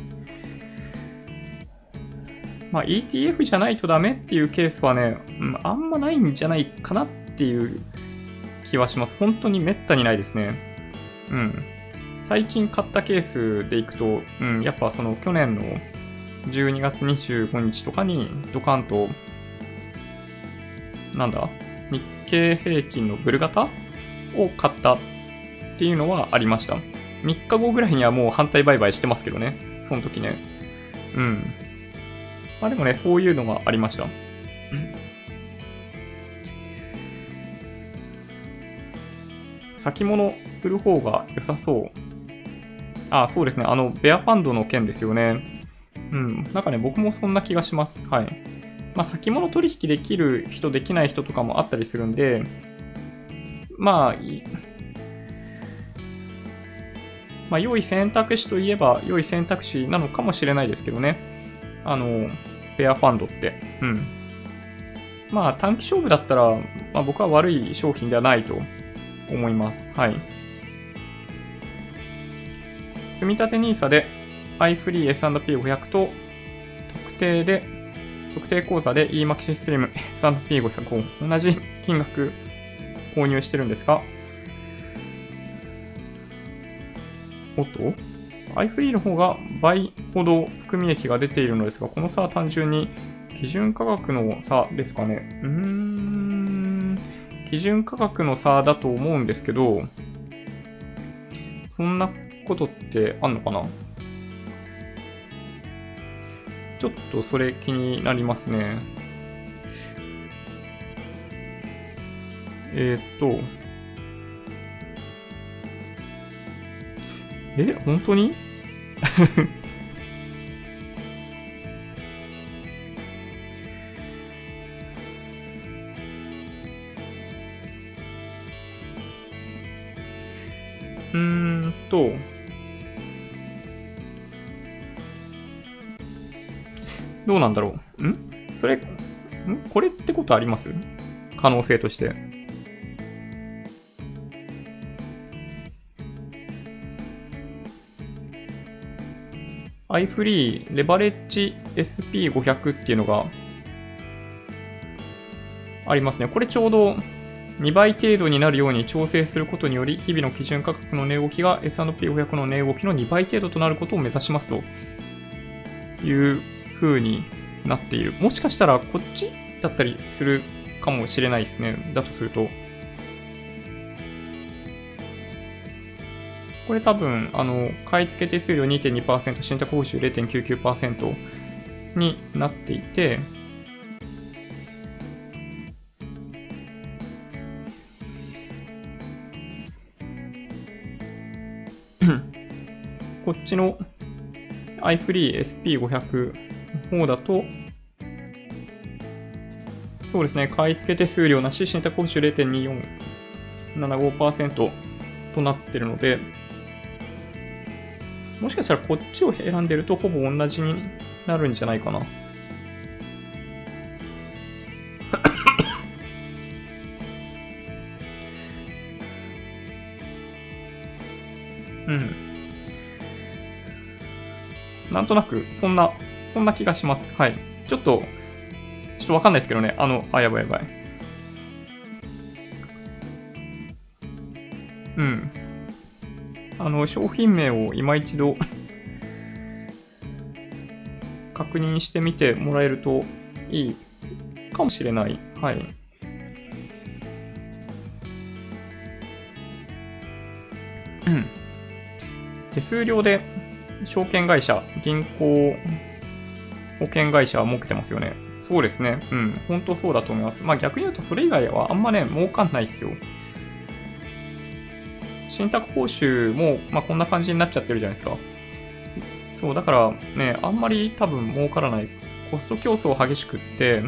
まあ、ETF じゃないとダメっていうケースはね、あんまないんじゃないかなっていう気はします。本当にめったにないですね。うん。最近買ったケースでいくと、うん、やっぱその去年の12月25日とかにドカンと、なんだ日経平均のブル型を買ったっていうのはありました。3日後ぐらいにはもう反対売買してますけどね。その時ね。うん。まあでもね、そういうのがありました。先物売る方が良さそう。あ、そうですね。あの、ベアファンドの件ですよね。うん。なんかね、僕もそんな気がします。はい。まあ、先物取引できる人、できない人とかもあったりするんで、まあ、まあ、良い選択肢といえば良い選択肢なのかもしれないですけどね。あの、ペアファンドって。うん。まあ、短期勝負だったら、まあ、僕は悪い商品ではないと思います。はい。積立 NISA で iFree S&P500 と特定で、特定口座で eMax スリム S&P500 を同じ金額購入してるんですが、おっと ?iFree の方が倍ほど含み益が出ているのですが、この差は単純に基準価格の差ですかね。うーん、基準価格の差だと思うんですけど、そんなことってあんのかな？ちょっとそれ気になりますね。えー、っと。え、本当に？うーんと、どうなんだろう。ん？それ、ん？これってことあります？可能性として。iFree レバレッジ SP500 っていうのがありますね。これちょうど2倍程度になるように調整することにより、日々の基準価格の値動きが S&P500 の値動きの2倍程度となることを目指しますという風になっている。もしかしたらこっちだったりするかもしれないですね。だとすると。これ多分、あの、買い付け手数料2.2%、信託報酬0.99%になっていて、こっちの iFree SP500 の方だと、そうですね、買い付け手数料なし、信託報酬0.2475%となってるので、もしかしたらこっちを選んでるとほぼ同じになるんじゃないかな。うん。なんとなく、そんな、そんな気がします。はい。ちょっと、ちょっとわかんないですけどね。あの、あ、やばいやばい。うん。あの、商品名を今一度 確認してみてもらえるといいかもしれない。はい。うん。手数料で証券会社、銀行、保険会社は儲けてますよね。そうですね。うん。本当そうだと思います。まあ逆に言うとそれ以外はあんまね、儲かんないですよ。信託報酬も、まあこんな感じになっちゃってるじゃないですか。そう、だからね、あんまり多分儲からない。コスト競争激しくって、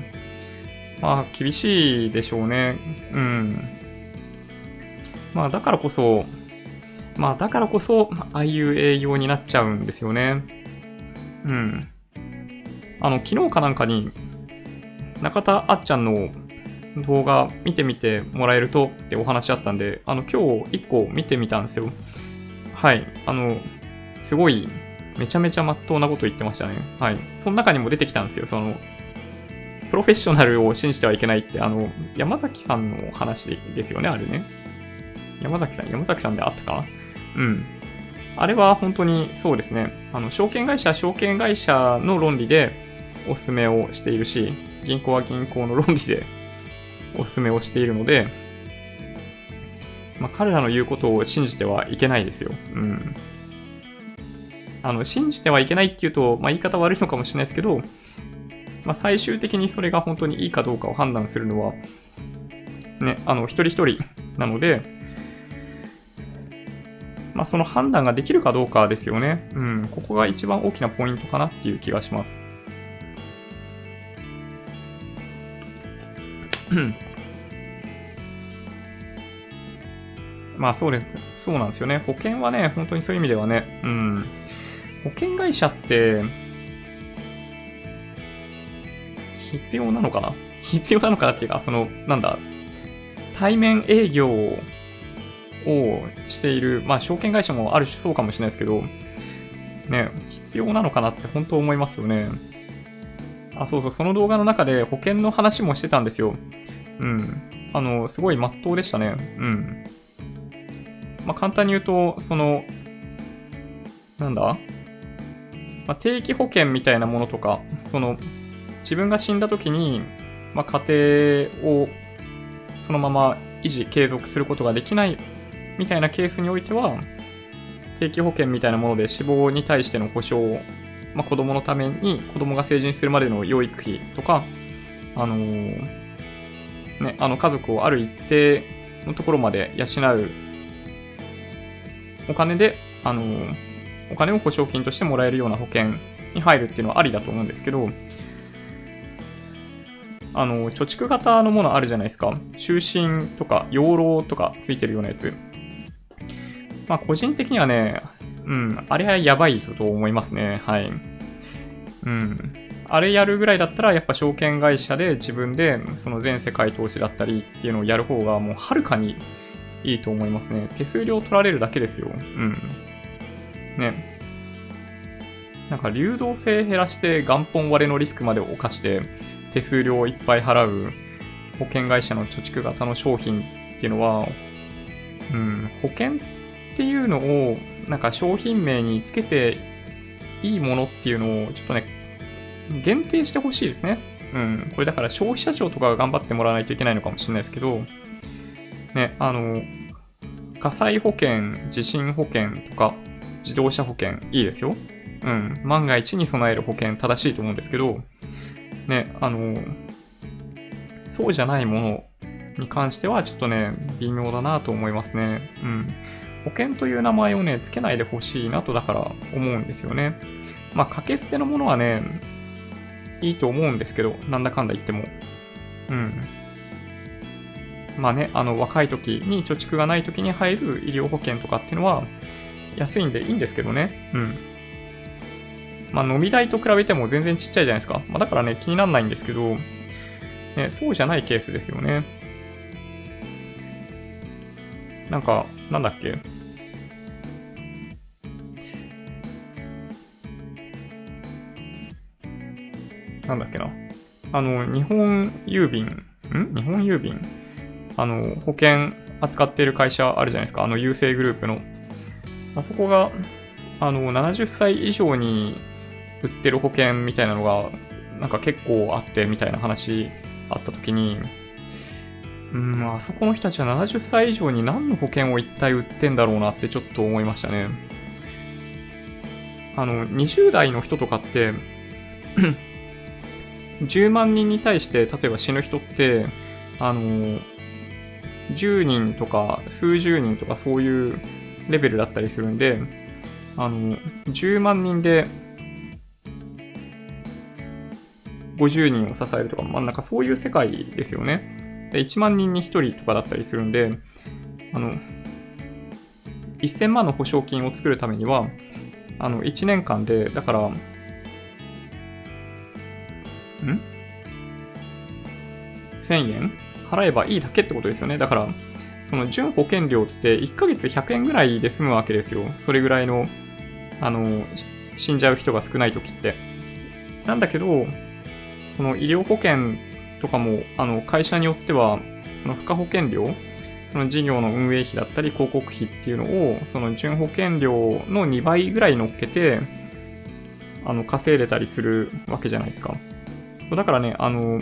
まあ厳しいでしょうね。うん。まあだからこそ、まあだからこそ、ああいう営業になっちゃうんですよね。うん。あの、昨日かなんかに、中田あっちゃんの動画見てみてもらえるとってお話あったんで、あの、今日1個見てみたんですよ。はい。あの、すごい、めちゃめちゃまっとうなこと言ってましたね。はい。その中にも出てきたんですよ。その、プロフェッショナルを信じてはいけないって、あの、山崎さんの話ですよね、あれね。山崎さん、山崎さんであったかうん。あれは本当にそうですね。あの、証券会社、証券会社の論理でお勧めをしているし、銀行は銀行の論理でお勧めをしているので、まあ、彼らの言うことを信じてはいけないですよ。うん。あの、信じてはいけないっていうと、まあ、言い方悪いのかもしれないですけど、まあ、最終的にそれが本当にいいかどうかを判断するのは、ね、あの、一人一人なので、まあ、その判断ができるかどうかですよね。うん、ここが一番大きなポイントかなっていう気がします。まあそうです。そうなんですよね。保険はね、本当にそういう意味ではね、うん。保険会社って、必要なのかな？必要なのかなっていうか、その、なんだ、対面営業をしている、まあ、証券会社もある種そうかもしれないですけど、ね、必要なのかなって本当思いますよね。あ、そうそう、その動画の中で保険の話もしてたんですよ。うん。あの、すごい真っ当でしたね。うん。まあ、簡単に言うと、その、なんだ？まあ、定期保険みたいなものとか、その、自分が死んだ時に、まあ、家庭をそのまま維持、継続することができないみたいなケースにおいては、定期保険みたいなもので死亡に対しての保証を、まあ、子供のために子供が成人するまでの養育費とか、あのー、ね、あの家族をある一定のところまで養うお金で、あの、お金を保証金としてもらえるような保険に入るっていうのはありだと思うんですけど、あの、貯蓄型のものあるじゃないですか。就寝とか養老とかついてるようなやつ。まあ、個人的にはね、うん、あれはやばいと思いますね。はい。うん。あれやるぐらいだったら、やっぱ証券会社で自分で、その全世界投資だったりっていうのをやる方が、もうはるかにいいと思いますね。手数料取られるだけですよ。うん。ね。なんか流動性減らして元本割れのリスクまで犯して、手数料をいっぱい払う保険会社の貯蓄型の商品っていうのは、うん、保険っていうのを、なんか商品名につけていいものっていうのを、ちょっとね、限定してほしいですね。うん。これだから消費者庁とかが頑張ってもらわないといけないのかもしれないですけど、ね、あの、火災保険、地震保険とか、自動車保険、いいですよ。うん。万が一に備える保険、正しいと思うんですけど、ね、あの、そうじゃないものに関してはちょっとね、微妙だなと思いますね。うん。保険という名前をね、つけないでほしいなとだから思うんですよね。まあ、掛け捨てのものはね、いいと思うんですけど、なんだかんだ言っても。うん。まあね、あの、若い時に貯蓄がない時に入る医療保険とかっていうのは、安いんでいいんですけどね。うん。まあ、飲み代と比べても全然ちっちゃいじゃないですか。まあ、だからね、気にならないんですけど、ね、そうじゃないケースですよね。なんか、なんだっけなんだっけな。あの、日本郵便、ん？日本郵便？あの、保険扱っている会社あるじゃないですか。あの、郵政グループの。あそこが、あの、70歳以上に売ってる保険みたいなのが、なんか結構あってみたいな話あった時に、うん、あそこの人たちは70歳以上に何の保険を一体売ってんだろうなってちょっと思いましたね。あの、20代の人とかって10万人に対して、例えば死ぬ人って、あの、10人とか数十人とかそういうレベルだったりするんで、あの、10万人で50人を支えるとか、まあなんかそういう世界ですよね。で1万人に1人とかだったりするんで、あの、1000万の保証金を作るためには、あの、1年間で、だから、ん ?1000 円？払えばいいだけってことですよね。だから、その純保険料って1ヶ月100円ぐらいで済むわけですよ。それぐらいの、あの、死んじゃう人が少ない時って。なんだけど、その医療保険とかも、あの、会社によっては、その付加保険料、その事業の運営費だったり広告費っていうのを、その純保険料の2倍ぐらい乗っけて、あの、稼いでたりするわけじゃないですか。そうだからね、あの、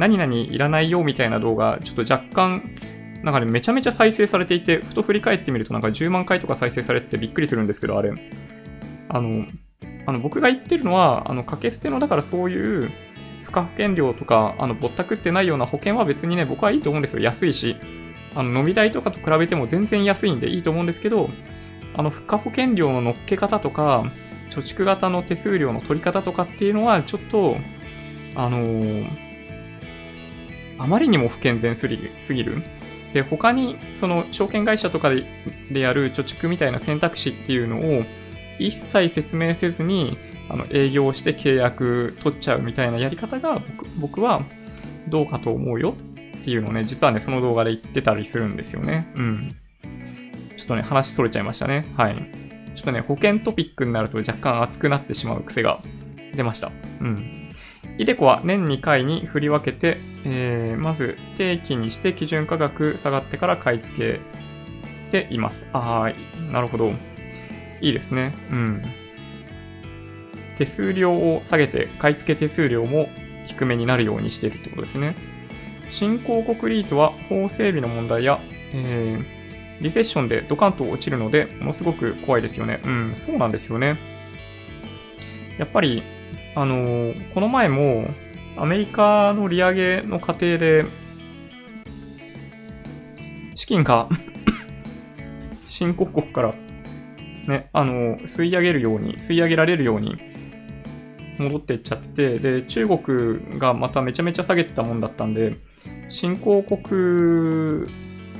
何々いらないよみたいな動画、ちょっと若干、なんかね、めちゃめちゃ再生されていて、ふと振り返ってみるとなんか10万回とか再生されてびっくりするんですけど、あれ。あの、あの僕が言ってるのは、あの、掛け捨ての、だからそういう、付加保険料とか、あの、ぼったくってないような保険は別にね、僕はいいと思うんですよ。安いし。あの、飲み代とかと比べても全然安いんでいいと思うんですけど、あの、付加保険料の乗っけ方とか、貯蓄型の手数料の取り方とかっていうのは、ちょっと、あのーあまりにも不健全すぎる。で、他に、その、証券会社とかででやる貯蓄みたいな選択肢っていうのを、一切説明せずに、あの、営業して契約取っちゃうみたいなやり方が僕、僕はどうかと思うよっていうのをね、実はね、その動画で言ってたりするんですよね。うん。ちょっとね、話それちゃいましたね。はい。ちょっとね、保険トピックになると若干熱くなってしまう癖が出ました。うん。イデコは年2回に振り分けて、えー、まず定期にして基準価格下がってから買い付けています。ああ、なるほど。いいですね。うん。手数料を下げて買い付け手数料も低めになるようにしているってことですね。新興国リートは法整備の問題や、えー、リセッションでドカンと落ちるので、ものすごく怖いですよね。うん、そうなんですよね。やっぱりあの、この前も、アメリカの利上げの過程で、資金が 新興国から、ね、あの、吸い上げるように、吸い上げられるように戻っていっちゃってて、で、中国がまためちゃめちゃ下げてたもんだったんで、新興国、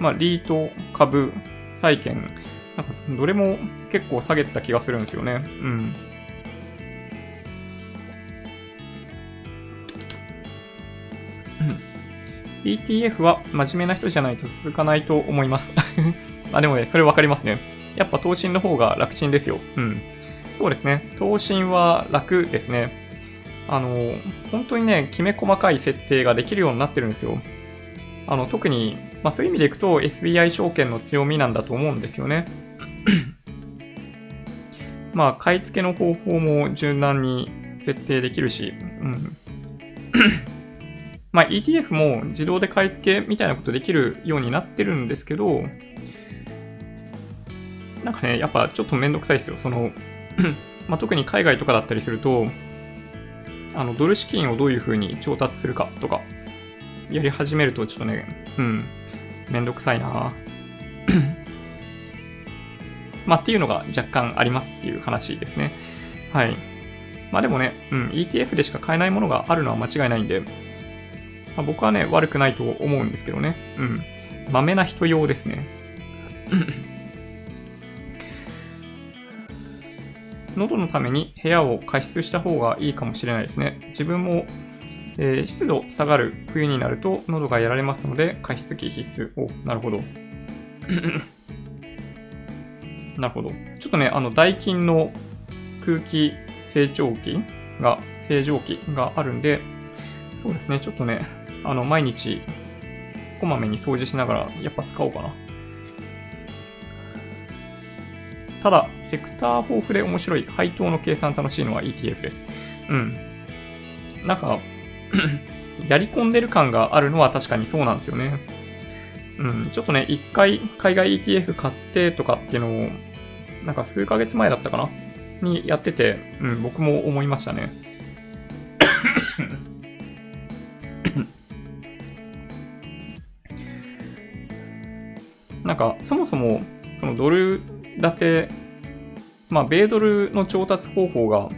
まあ、リート、株、債券、なんかどれも結構下げてた気がするんですよね。うん。ETF は真面目な人じゃないと続かないと思います。あ、でもね、それわかりますね。やっぱ投信の方が楽ちんですよ。うん。そうですね。投信は楽ですね。あの、本当にね、きめ細かい設定ができるようになってるんですよ。あの、特に、まあそういう意味でいくと SBI 証券の強みなんだと思うんですよね。まあ、買い付けの方法も柔軟に設定できるし、うん。まあ、ETF も自動で買い付けみたいなことできるようになってるんですけど、なんかね、やっぱちょっとめんどくさいですよ。その まあ、特に海外とかだったりすると、あの、ドル資金をどういう風に調達するかとか、やり始めるとちょっとね、うん、めんどくさいな まあ、っていうのが若干ありますっていう話ですね。はい。まあでもね、うん、ETF でしか買えないものがあるのは間違いないんで、まあ、僕はね、悪くないと思うんですけどね。うん。豆な人用ですね。喉のために部屋を加湿した方がいいかもしれないですね。自分も、えー、湿度下がる冬になると喉がやられますので、加湿器必須。お、なるほど。なるほど。ちょっとね、あの、ダイキンの空気成長器が、正常期があるんで、そうですね、ちょっとね、あの、毎日、こまめに掃除しながら、やっぱ使おうかな。ただ、セクター豊富で面白い、配当の計算楽しいのは ETF です。うん。なんか やり込んでる感があるのは確かにそうなんですよね。うん、ちょっとね、一回海外 ETF 買ってとかっていうのを、なんか数ヶ月前だったかな？にやってて、うん、僕も思いましたね。なんか、そもそも、そのドル建て、まあ、米ドルの調達方法が、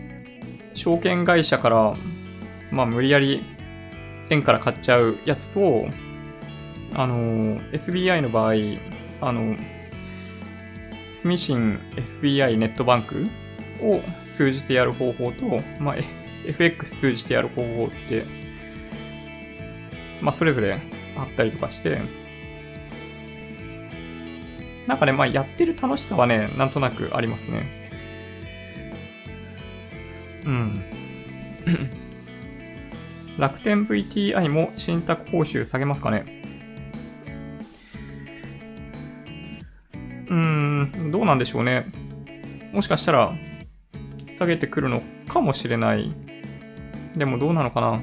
証券会社から、まあ、無理やり円から買っちゃうやつと、あの、SBI の場合、あの、スミシン SBI ネットバンクを通じてやる方法と、まあ、FX 通じてやる方法って、まあ、それぞれあったりとかして、なんかね、まあ、やってる楽しさはね、なんとなくありますね。うん。楽天 VTI も信託報酬下げますかねうーん、どうなんでしょうね。もしかしたら、下げてくるのかもしれない。でもどうなのかな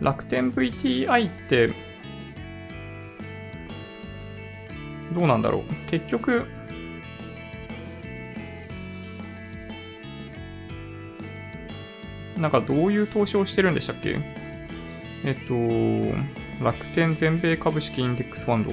楽天 VTI って、どうなんだろう。結局、なんかどういう投資をしてるんでしたっけ？えっと、楽天全米株式インデックスファンド。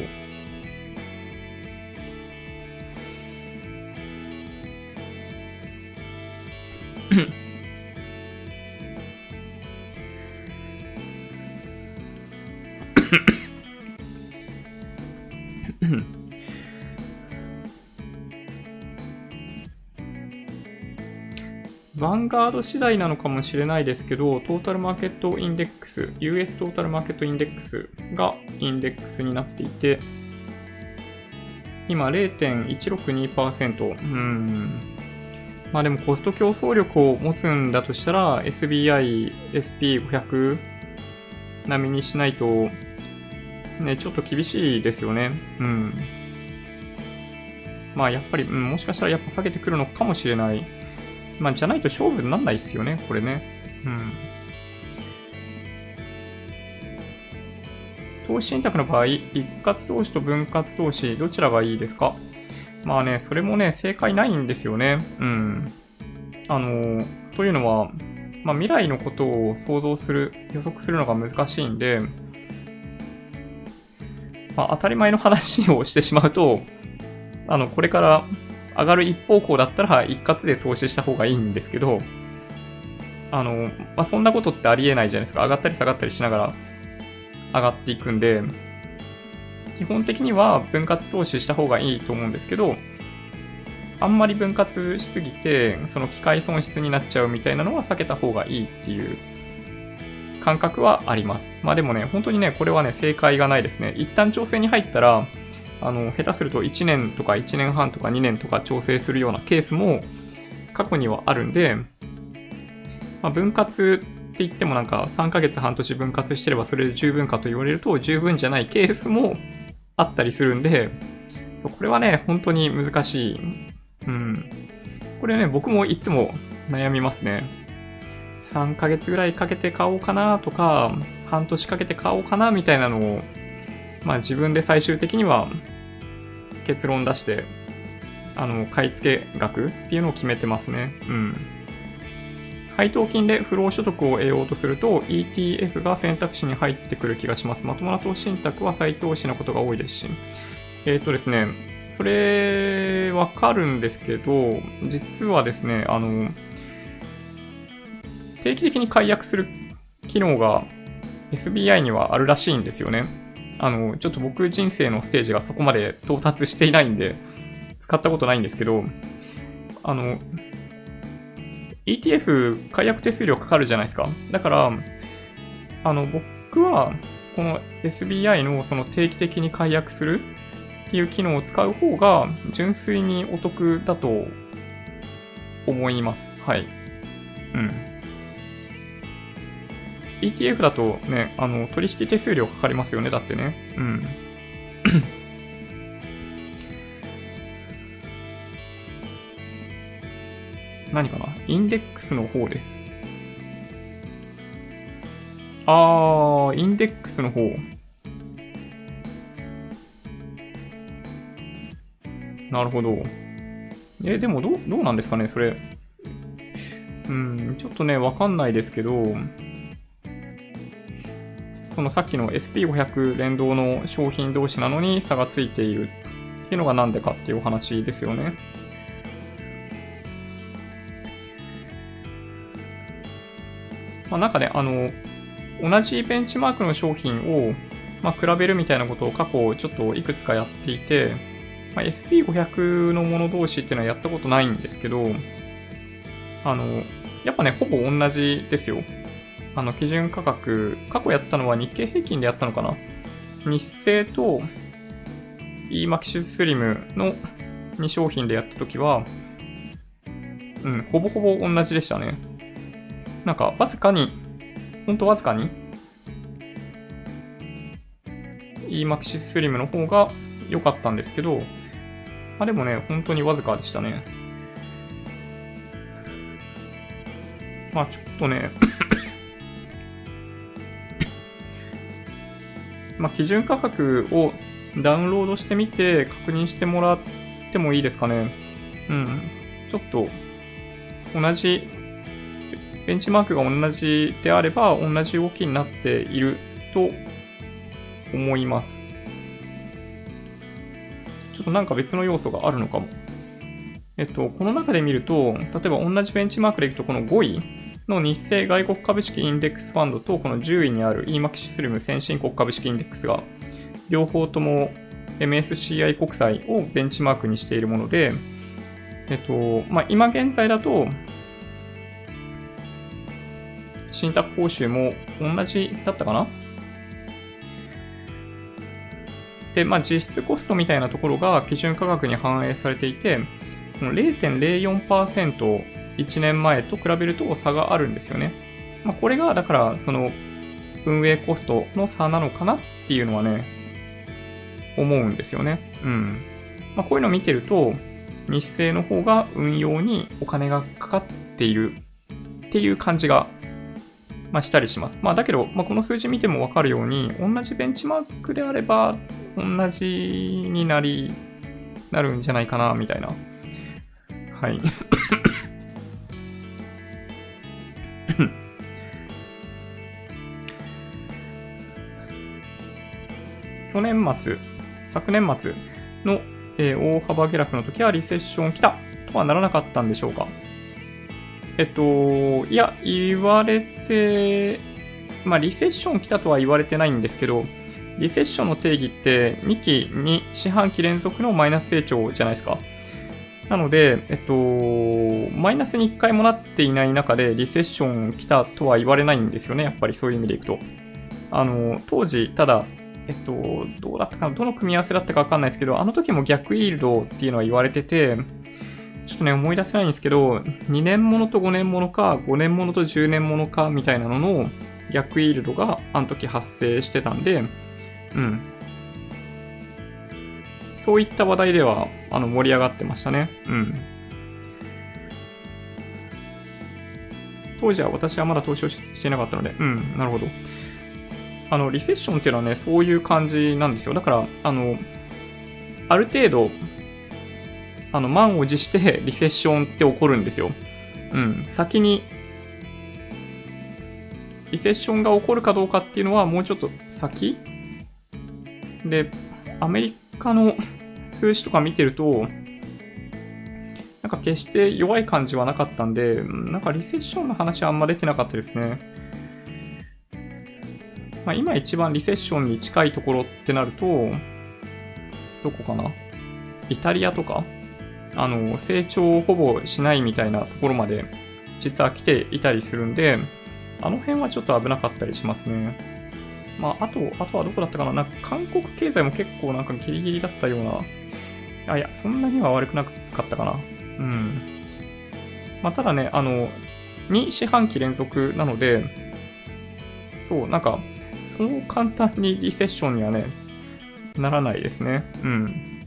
ンガード次第なのかもしれないですけど、トータルマーケットインデックス、US トータルマーケットインデックスがインデックスになっていて、今0.162%。うん。まあでもコスト競争力を持つんだとしたら SBI、SP500 並みにしないと、ね、ちょっと厳しいですよね。うん。まあやっぱり、うん、もしかしたらやっぱ下げてくるのかもしれない。まあ、じゃないと勝負になんないっすよね、これね。うん。投資信託の場合、一括投資と分割投資、どちらがいいですか？まあね、それもね、正解ないんですよね。うん。あの、というのは、まあ、未来のことを想像する、予測するのが難しいんで、まあ、当たり前の話をしてしまうと、あの、これから上がる一方向だったら一括で投資した方がいいんですけど、あの、まあ、そんなことってありえないじゃないですか。上がったり下がったりしながら上がっていくんで、基本的には分割投資した方がいいと思うんですけど、あんまり分割しすぎて、その機械損失になっちゃうみたいなのは避けた方がいいっていう感覚はあります。まあでもね、本当にね、これはね、正解がないですね。一旦調整に入ったら、あの、下手すると1年とか1年半とか2年とか調整するようなケースも過去にはあるんで、まあ、分割って言ってもなんか3ヶ月半年分割してればそれで十分かと言われると十分じゃないケースもあったりするんで、これはね、本当に難しい。うん。これね、僕もいつも悩みますね。3ヶ月ぐらいかけて買おうかなとか、半年かけて買おうかなみたいなのをまあ自分で最終的には結論出して、あの、買い付け額っていうのを決めてますね。うん。配当金で不労所得を得ようとすると ETF が選択肢に入ってくる気がします。まともな投資信託は再投資のことが多いですし。えっ、ー、とですね、それわかるんですけど、実はですね、あの、定期的に解約する機能が SBI にはあるらしいんですよね。あの、ちょっと僕人生のステージがそこまで到達していないんで、使ったことないんですけど、あの、ETF 解約手数料かかるじゃないですか。だから、あの、僕は、この SBI のその定期的に解約するっていう機能を使う方が純粋にお得だと思います。はい。うん。ETF だとね、あの、取引手数料かかりますよね、だってね。うん。何かな？インデックスの方です。あー、インデックスの方。なるほど。え、でもどう、どうなんですかね、それ。うん、ちょっとね、わかんないですけど、そのさっきの SP500 連動の商品同士なのに差がついているっていうのがなんでかっていうお話ですよね。まあ、なんかね、あの、同じベンチマークの商品を、まあ、比べるみたいなことを過去ちょっといくつかやっていて、まあ、SP500 のもの同士っていうのはやったことないんですけど、あの、やっぱね、ほぼ同じですよ。あの、基準価格、過去やったのは日経平均でやったのかな？日清と EMAXIS Slim の2商品でやったときは、うん、ほぼほぼ同じでしたね。なんか、わずかに、ほんとわずかに、EMAXIS Slim の方が良かったんですけど、あ、でもね、本当にわずかでしたね。まあちょっとねまあ基準価格をダウンロードしてみて確認してもらってもいいですかね。うん。ちょっと同じ、ベンチマークが同じであれば同じ動きになっていると思います。ちょっとなんか別の要素があるのかも。えっと、この中で見ると、例えば同じベンチマークでいくと、この5位の日清外国株式インデックスファンドと、この10位にある EMAXI スリム先進国株式インデックスが、両方とも MSCI 国債をベンチマークにしているもので、えっと、まあ、今現在だと、信託報酬も同じだったかな？で、まあ、実質コストみたいなところが基準価格に反映されていて、0.04% 1年前と比べると差があるんですよね。まあ、これが、だから、その、運営コストの差なのかなっていうのはね、思うんですよね。うん。まあ、こういうのを見てると、日清の方が運用にお金がかかっているっていう感じが、まあ、したりします。まあ、だけど、まあ、この数字見てもわかるように、同じベンチマークであれば、同じになり、なるんじゃないかな、みたいな。はい。去年末、昨年末の、えー、大幅下落の時はリセッション来たとはならなかったんでしょうかえっと、いや、言われて、まあ、リセッション来たとは言われてないんですけど、リセッションの定義って2期2四半期連続のマイナス成長じゃないですか。なので、えっと、マイナスに1回もなっていない中でリセッション来たとは言われないんですよね。やっぱりそういう意味でいくと。あの、当時、ただ、えっと、どうだったかなどの組み合わせだったかわかんないですけど、あの時も逆イールドっていうのは言われてて、ちょっとね、思い出せないんですけど、2年ものと5年ものか、5年ものと10年ものかみたいなのの逆イールドがあの時発生してたんで、うん。そういった話題では、あの、盛り上がってましたね。うん。当時は私はまだ投資をしていなかったので、うん、なるほど。あの、リセッションっていうのはね、そういう感じなんですよ。だから、あの、ある程度、あの、満を持して リセッションって起こるんですよ。うん。先に、リセッションが起こるかどうかっていうのはもうちょっと先で、アメリカの数字とか見てると、なんか決して弱い感じはなかったんで、なんかリセッションの話はあんま出てなかったですね。まあ、今一番リセッションに近いところってなると、どこかな？イタリアとか？あの、成長をほぼしないみたいなところまで実は来ていたりするんで、あの辺はちょっと危なかったりしますね。まあ、あと、あとはどこだったかな？なんか韓国経済も結構なんかギリギリだったような。あ、いや、そんなには悪くなかったかな。うん。まあ、ただね、あの、2四半期連続なので、そう、なんか、そう簡単にリセッションにはね、ならないですね。うん。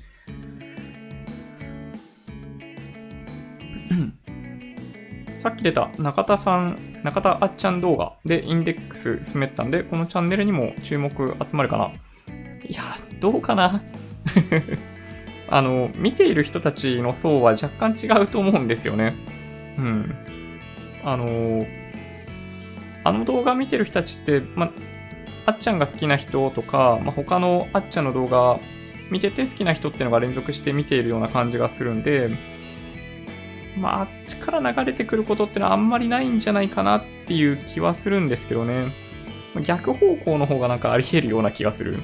さっき出た中田さん、中田あっちゃん動画でインデックス進めたんで、このチャンネルにも注目集まるかな。いや、どうかな？あの、見ている人たちの層は若干違うと思うんですよね。うん。あの、あの動画見てる人たちって、ま、あっちゃんが好きな人とか、ま、他のあっちゃんの動画見てて好きな人っていうのが連続して見ているような感じがするんで、まあ、あっちから流れてくることってのはあんまりないんじゃないかなっていう気はするんですけどね。逆方向の方がなんかあり得るような気がする。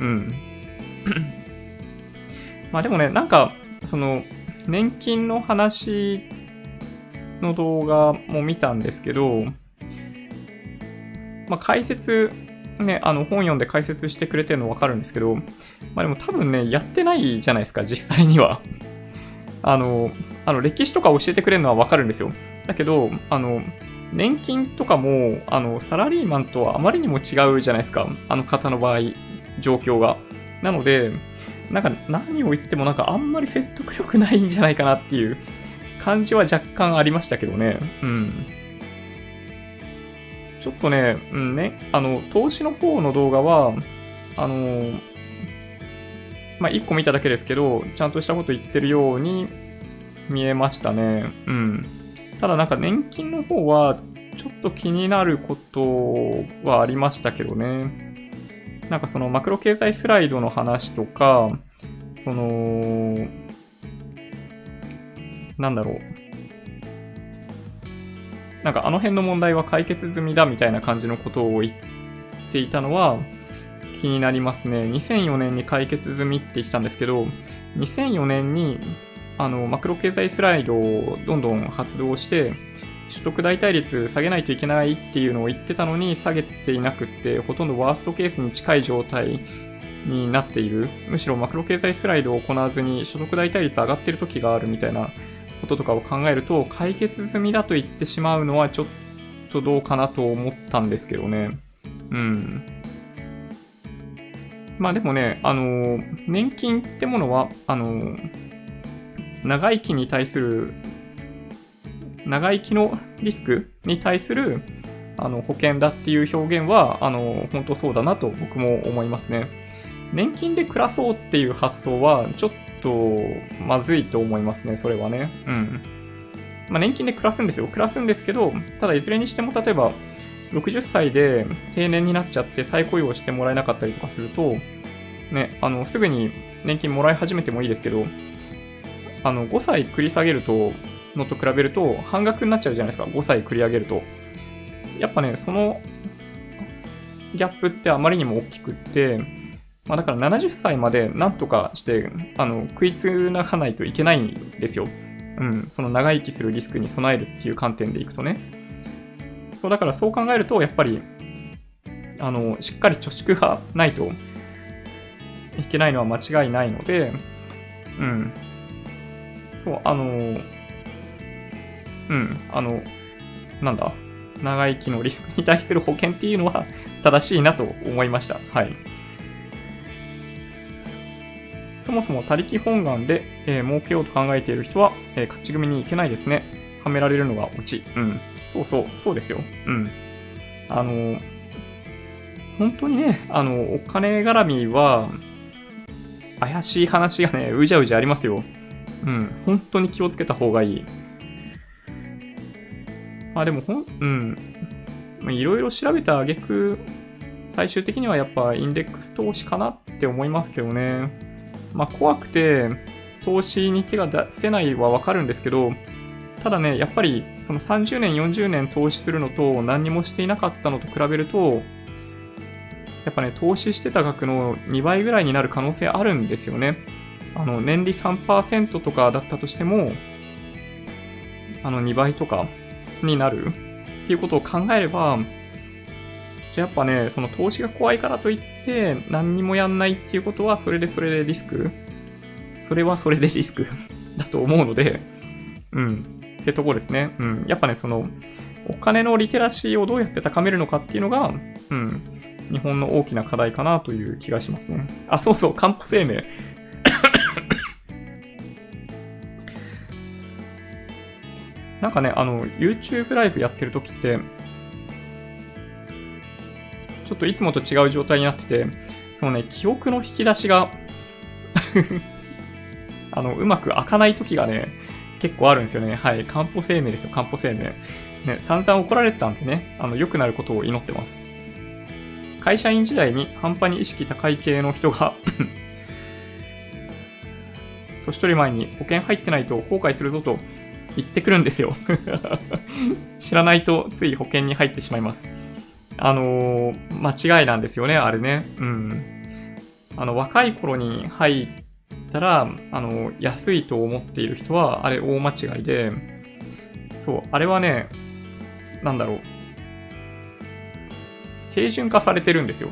うん。まあでもね、なんか、その、年金の話の動画も見たんですけど、まあ解説、ね、あの本読んで解説してくれてるのわかるんですけど、まあでも多分ね、やってないじゃないですか、実際には。あの、あの歴史とか教えてくれるのはわかるんですよ。だけど、あの、年金とかも、あの、サラリーマンとはあまりにも違うじゃないですか。あの方の場合、状況が。なので、なんか何を言ってもなんかあんまり説得力ないんじゃないかなっていう感じは若干ありましたけどね。うん。ちょっとね、うんね、あの、投資の方の動画は、あの、まあ、1個見ただけですけど、ちゃんとしたこと言ってるように見えましたね。うん。ただなんか年金の方は、ちょっと気になることはありましたけどね。なんかそのマクロ経済スライドの話とか、その、なんだろう。なんかあの辺の問題は解決済みだみたいな感じのことを言っていたのは気になりますね。2004年に解決済みって言ったんですけど、2004年にあのマクロ経済スライドをどんどん発動して、所得代替率下げないといけないっていうのを言ってたのに下げていなくって、ほとんどワーストケースに近い状態になっている。むしろマクロ経済スライドを行わずに所得代替率上がってる時があるみたいなこととかを考えると、解決済みだと言ってしまうのはちょっとどうかなと思ったんですけどね。うん。まあでもね、あの、年金ってものは、あの、長生きに対する、長生きのリスクに対するあの保険だっていう表現は、あの、本当そうだなと僕も思いますね。年金で暮らそうっていう発想は、ちょっとまずいと思いますね、それはね。うん。まあ、年金で暮らすんですよ。暮らすんですけど、ただいずれにしても、例えば、60歳で定年になっちゃって再雇用してもらえなかったりとかすると、ね、あの、すぐに年金もらい始めてもいいですけど、あの、5歳繰り下げると、のと比べると半額になっちゃうじゃないですか。5歳繰り上げると。やっぱね、そのギャップってあまりにも大きくって、まあだから70歳までなんとかして、あの、食いつながないといけないんですよ。うん、その長生きするリスクに備えるっていう観点でいくとね。そう、だからそう考えると、やっぱり、あの、しっかり貯蓄がないといけないのは間違いないので、うん。そう、あの、うん、あの、なんだ、長生きのリスクに対する保険っていうのは 正しいなと思いました。はい。そもそも他力本願で、えー儲けようと考えている人は、えー勝ち組に行けないですね。はめられるのがオチ。うん。そうそう、そうですよ。うん。あの、本当にね、あの、お金絡みは、怪しい話がね、うじゃうじゃありますよ。うん。本当に気をつけた方がいい。まあでも、ほん、うん。まあいろいろ調べた挙句、最終的にはやっぱインデックス投資かなって思いますけどね。まあ怖くて、投資に手が出せないはわかるんですけど、ただね、やっぱりその30年、40年投資するのと何にもしていなかったのと比べると、やっぱね、投資してた額の2倍ぐらいになる可能性あるんですよね。あの、年利3%とかだったとしても、あの、2倍とかになるっていうことを考えれば、じゃあやっぱね、その投資が怖いからといって何にもやんないっていうことは、それでそれでリスクそれはそれでリスク だと思うので、うん。ってとこですね。うん。やっぱね、その、お金のリテラシーをどうやって高めるのかっていうのが、うん、日本の大きな課題かなという気がしますね。あ、そうそう、かんぽ生命。なんかね、あの、YouTube ライブやってる時って、ちょっといつもと違う状態になってて、そのね、記憶の引き出しが あの、うまく開かない時がね、結構あるんですよね。はい。漢方生命ですよ、漢方生命。ね、散々怒られてたんでね、あの、良くなることを祈ってます。会社員時代に半端に意識高い系の人が 年取り前に保険入ってないと後悔するぞと言ってくるんですよ 知らないとつい保険に入ってしまいます。あのー、間違いなんですよね、あれね。うん。あの、若い頃に入ったら、あの、安いと思っている人は、あれ大間違いで、そう、あれはね、なんだろう。平準化されてるんですよ。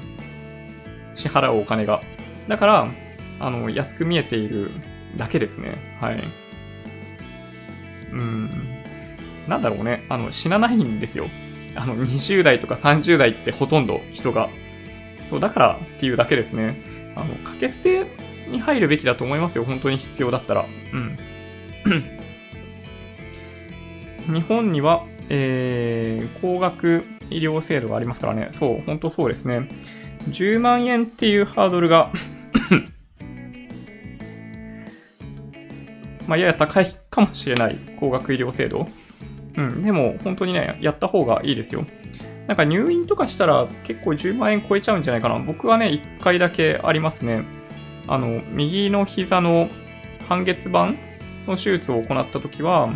支払うお金が。だから、あの、安く見えているだけですね。はい。うん。なんだろうね。あの、死なないんですよ。あの、20代とか30代ってほとんど人が。そう、だからっていうだけですね。あの、掛け捨てに入るべきだと思いますよ。本当に必要だったら。うん。日本には、えー、高額医療制度がありますからね。そう、本当そうですね。10万円っていうハードルがまあ、やや高いかもしれない高額医療制度。うん、でも本当にね、やった方がいいですよ。なんか入院とかしたら結構10万円超えちゃうんじゃないかな。僕はね、1回だけありますね。あの、右の膝の半月板の手術を行った時は、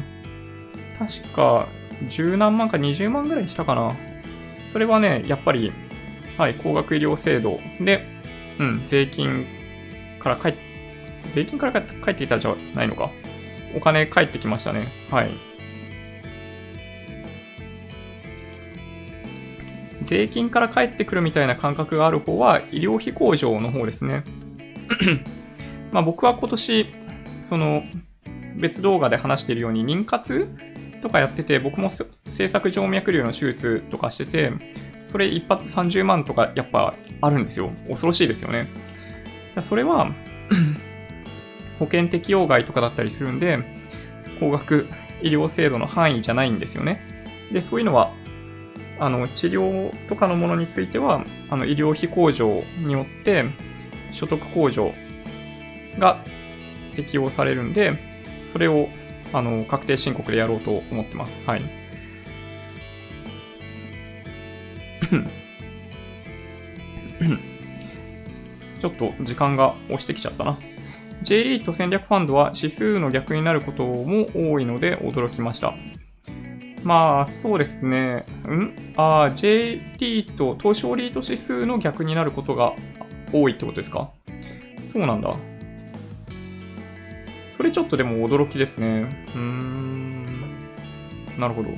確か10何万か20万ぐらいしたかな。それはね、やっぱり、はい、高額医療制度で、うん、税金から帰って、税金から帰ってきたじゃないのか？お金返ってきましたね。はい。税金から返ってくるみたいな感覚がある方は医療費控除の方ですね。まあ僕は今年、その別動画で話しているように妊活とかやってて、僕も制作静脈瘤の手術とかしてて、それ一発30万とかやっぱあるんですよ。恐ろしいですよね。それは保険適用外とかだったりするんで、高額医療制度の範囲じゃないんですよね。で、そういうのは、あの、治療とかのものについては、あの、医療費控除によって、所得控除が適用されるんで、それを、あの、確定申告でやろうと思ってます。はい。ちょっと時間が押してきちゃったな。J リート戦略ファンドは指数の逆になることも多いので驚きました。まあ、そうですね。ん？あ J リート、東証リート指数の逆になることが多いってことですか？そうなんだ。それちょっとでも驚きですね。うーん。なるほど。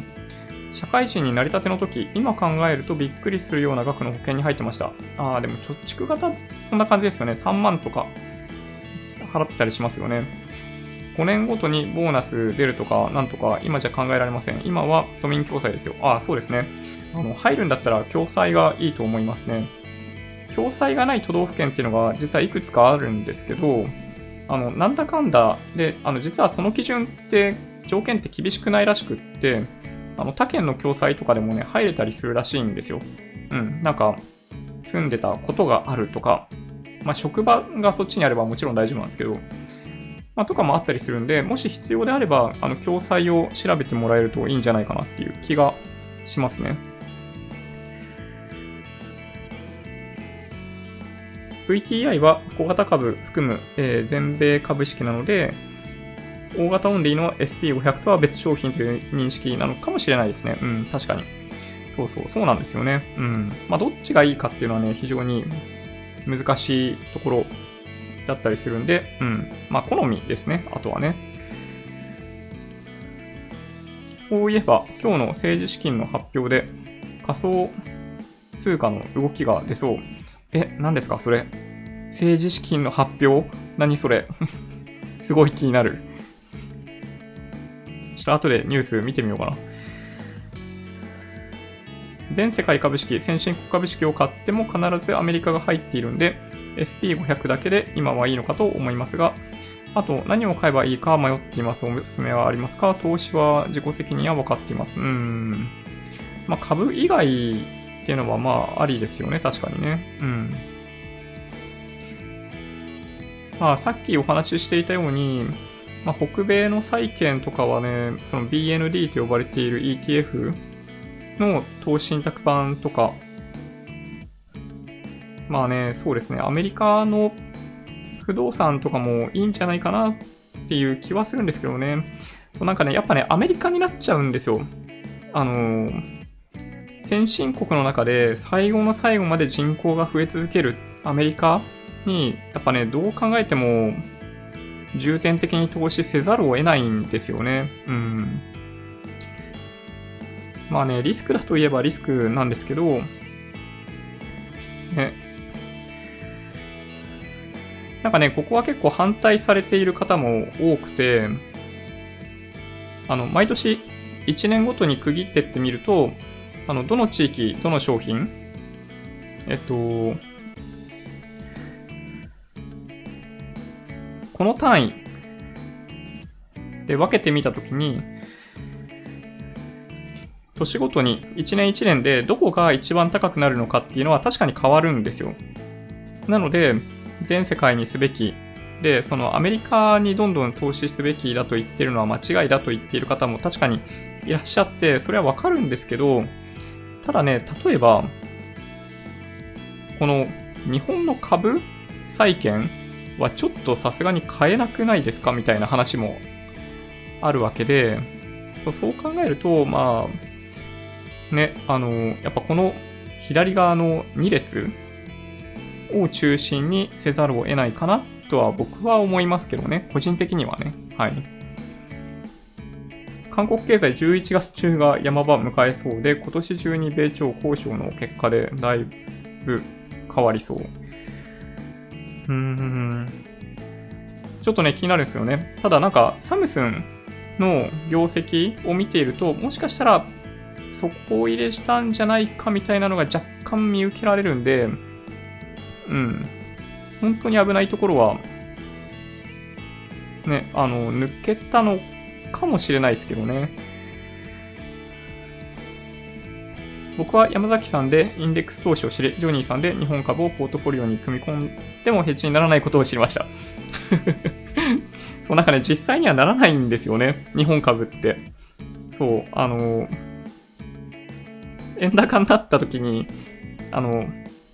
社会人になりたての時、今考えるとびっくりするような額の保険に入ってました。ああ、でも貯蓄型そんな感じですよね。3万とか払ってたりしますよね。5年ごとにボーナス出るとか、なんとか、今じゃ考えられません。今は都民共済ですよ。ああ、そうですね。あの、入るんだったら共済がいいと思いますね。共済がない都道府県っていうのが実はいくつかあるんですけど、あの、なんだかんだで、あの、実はその基準って条件って厳しくないらしくって、あの、他県の共済とかでもね、入れたりするらしいんですよ。うん。なんか、住んでたことがあるとか、まあ、職場がそっちにあればもちろん大丈夫なんですけど、まあ、とかもあったりするんで、もし必要であれば、あの、共済を調べてもらえるといいんじゃないかなっていう気がしますね。VTI は小型株含む、えー、全米株式なので、大型オンリーの SP500 とは別商品という認識なのかもしれないですね。うん、確かに。そうそう、そうなんですよね。うん。まあ、どっちがいいかっていうのはね、非常に難しいところだったりするんで、うん。まあ、好みですね。あとはね。そういえば、今日の政治資金の発表で、仮想通貨の動きが出そう。え、何ですかそれ。政治資金の発表？何それ すごい気になる。ちょっと後でニュース見てみようかな。全世界株式、先進国株式を買っても必ずアメリカが入っているんで、SP500 だけで今はいいのかと思いますが、あと何を買えばいいか迷っています。おすすめはありますか？投資は自己責任は分かっています。うん。まあ株以外っていうのはまあありですよね。確かにね。うん。まあさっきお話ししていたように、まあ、北米の債券とかはね、その BND と呼ばれている ETF の投資信託版とか、まあね、そうですね、アメリカの不動産とかもいいんじゃないかなっていう気はするんですけどね。なんかね、やっぱね、アメリカになっちゃうんですよ。あの先進国の中で最後の最後まで人口が増え続けるアメリカに、やっぱね、どう考えても重点的に投資せざるを得ないんですよね。うん。まあね、リスクだといえばリスクなんですけど、ね。なんかね、ここは結構反対されている方も多くて、あの、毎年1年ごとに区切ってってみると、あの、どの地域、どの商品、えっと、この単位で分けてみたときに、年ごとに1年1年でどこが一番高くなるのかっていうのは確かに変わるんですよ。なので、全世界にすべき。で、そのアメリカにどんどん投資すべきだと言ってるのは間違いだと言っている方も確かにいらっしゃって、それはわかるんですけど、ただね、例えば、この日本の株債券はちょっとさすがに買えなくないですかみたいな話もあるわけで、そう考えると、まあ、ね、あの、やっぱこの左側の2列を中心にせざるを得ないかなとは僕は思いますけどね。個人的にはね。はい。韓国経済11月中が山場を迎えそうで、今年中に米朝交渉の結果でだいぶ変わりそう。うーん。ちょっとね、気になるんですよね。ただなんか、サムスンの業績を見ていると、もしかしたら、底入れしたんじゃないかみたいなのが若干見受けられるんで、うん。本当に危ないところは、ね、あの、抜けたのかもしれないですけどね。僕は山崎さんでインデックス投資を知り、ジョニーさんで日本株をポートフォリオに組み込んでもヘッジにならないことを知りました。そう、なんかね、実際にはならないんですよね。日本株って。そう、あの、円高になった時に、あの、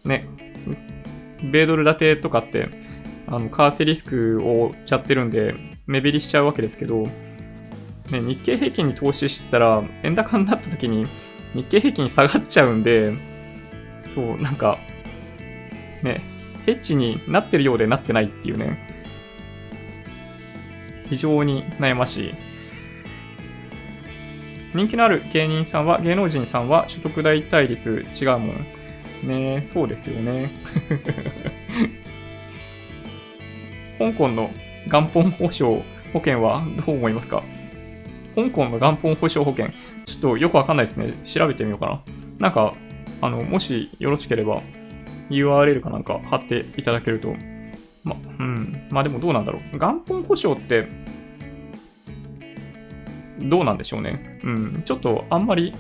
ね、米ドル建てとかって、あの、為替リスクをちゃってるんで、目減りしちゃうわけですけど、ね、日経平均に投資してたら、円高になった時に、日経平均下がっちゃうんで、そう、なんか、ね、ヘッジになってるようでなってないっていうね、非常に悩ましい。人気のある芸人さんは、芸能人さんは所得代替率違うもん。ねそうですよね。香港の元本保証保険はどう思いますか？香港の元本保証保険。ちょっとよくわかんないですね。調べてみようかな。なんか、あの、もしよろしければ URL かなんか貼っていただけるとま、うん。まあでもどうなんだろう。元本保証って、どうなんでしょうね。うん。ちょっとあんまり、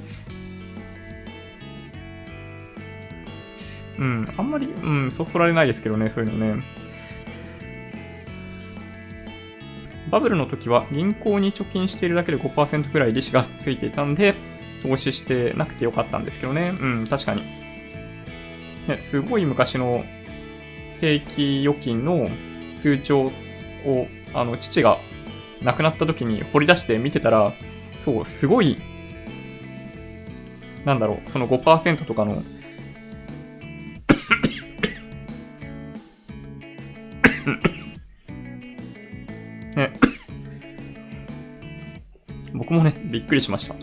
うん。あんまり、うん、そそられないですけどね、そういうのね。バブルの時は銀行に貯金しているだけで5%くらい利子がついていたんで、投資してなくてよかったんですけどね。うん、確かに。ね、すごい昔の定期預金の通帳を、あの、父が亡くなった時に掘り出して見てたら、そう、すごい、なんだろう、その5%とかの ね、僕もね、びっくりしました。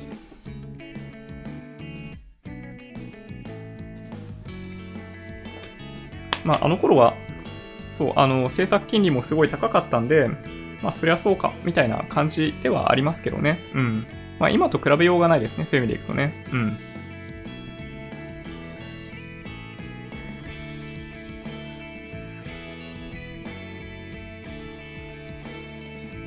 まあ、あの頃は、そう、あの、政策金利もすごい高かったんで、まあそりゃそうか、みたいな感じではありますけどね。うん。まあ今と比べようがないですね、そういう意味でいくとね。うん。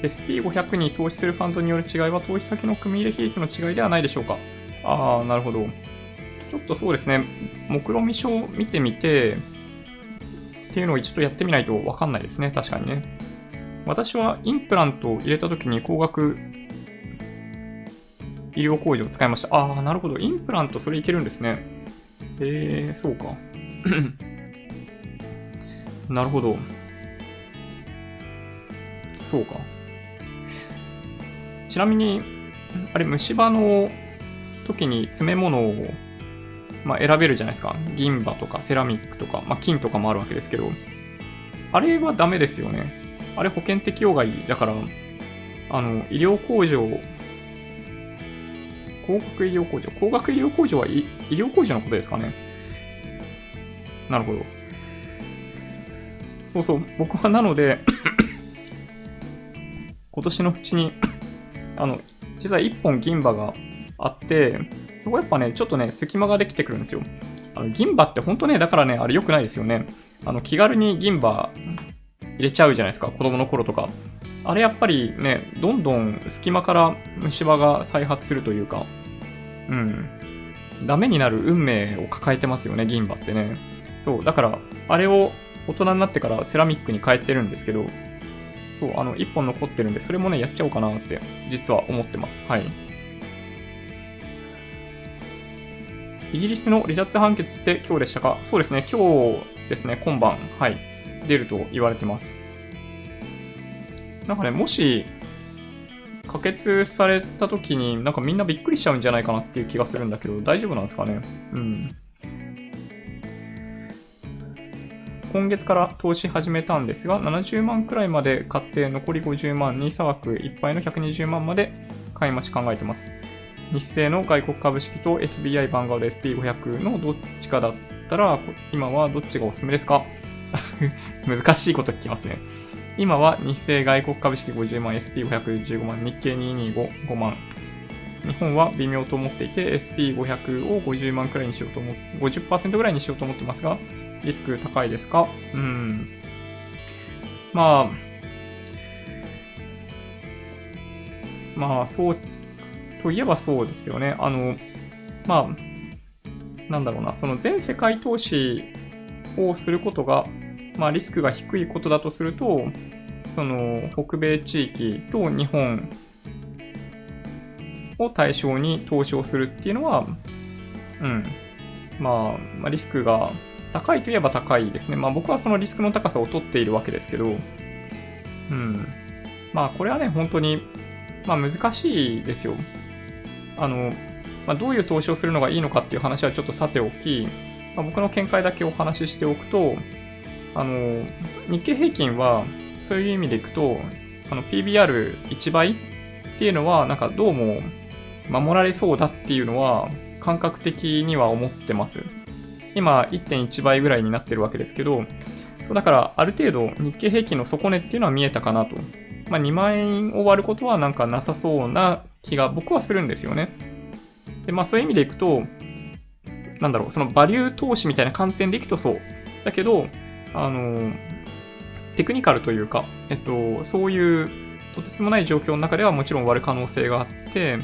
SP500 に投資するファンドによる違いは投資先の組入れ比率の違いではないでしょうか。ああ、なるほど。ちょっとそうですね、目論見書を見てみて、っていうのを一度やってみないとわかんないですね、確かにね。私はインプラントを入れたときに高額医療工事を使いました。ああ、なるほど。インプラントそれいけるんですね。へえ、そうか。なるほど。そうか。ちなみに、あれ、虫歯の時に詰め物を、まあ、選べるじゃないですか。銀歯とかセラミックとか、まあ、金とかもあるわけですけど、あれはダメですよね。あれ保険適用外だから、あの、医療控除、高額医療控除、高額医療控除は医療控除のことですかね。なるほど。そうそう、僕はなので 今年のうちにあの、実は1本銀歯があって、そこやっぱね、ちょっとね、隙間ができてくるんですよ。あの銀歯って本当ね、だからね、あれ良くないですよね。あの、気軽に銀歯入れちゃうじゃないですか、子供の頃とか。あれやっぱりね、どんどん隙間から虫歯が再発するというか、うん。ダメになる運命を抱えてますよね、銀歯ってね。そう、だから、あれを大人になってからセラミックに変えてるんですけど、そう、あの、1本残ってるんで、それもね、やっちゃおうかなって、実は思ってます。はい。イギリスの離脱判決って今日でしたか？そうですね、今日ですね、今晩、はい、出ると言われてます。なんかね、もし、可決された時に、なんかみんなびっくりしちゃうんじゃないかなっていう気がするんだけど、大丈夫なんですかね？うん。今月から投資始めたんですが、70万くらいまで買って残り50万に差額いっぱいの120万まで買い増し考えてます。日清の外国株式と SBI バンガード SP500 のどっちかだったら、今はどっちがおすすめですか？難しいこと聞きますね。今は日清外国株式50万、SP515 万、日経225、5万。日本は微妙と思っていて、SP500 を50万くらいにしようと思って、50%ぐらいにしようと思ってますが、リスク高いですか？うん。まあ、まあ、そう、といえばそうですよね。あの、まあ、なんだろうな、その全世界投資をすることが、まあ、リスクが低いことだとすると、その、北米地域と日本を対象に投資をするっていうのは、うん、まあ、まあ、リスクが高いといえば高いですね。まあ僕はそのリスクの高さを取っているわけですけど、うん。まあこれはね、本当に、まあ難しいですよ。あの、まあ、どういう投資をするのがいいのかっていう話はちょっとさておき、まあ、僕の見解だけお話ししておくと、あの、日経平均は、そういう意味でいくと、あの、PBR1 倍っていうのは、なんかどうも守られそうだっていうのは、感覚的には思ってます。今1.1倍ぐらいになってるわけですけど、そうだからある程度日経平均の底値っていうのは見えたかなと。まあ、2万円を割ることはなんかなさそうな気が僕はするんですよね。で、まあそういう意味でいくと、なんだろう、そのバリュー投資みたいな観点でいくとそう。だけど、あの、テクニカルというか、えっと、そういうとてつもない状況の中ではもちろん割る可能性があって、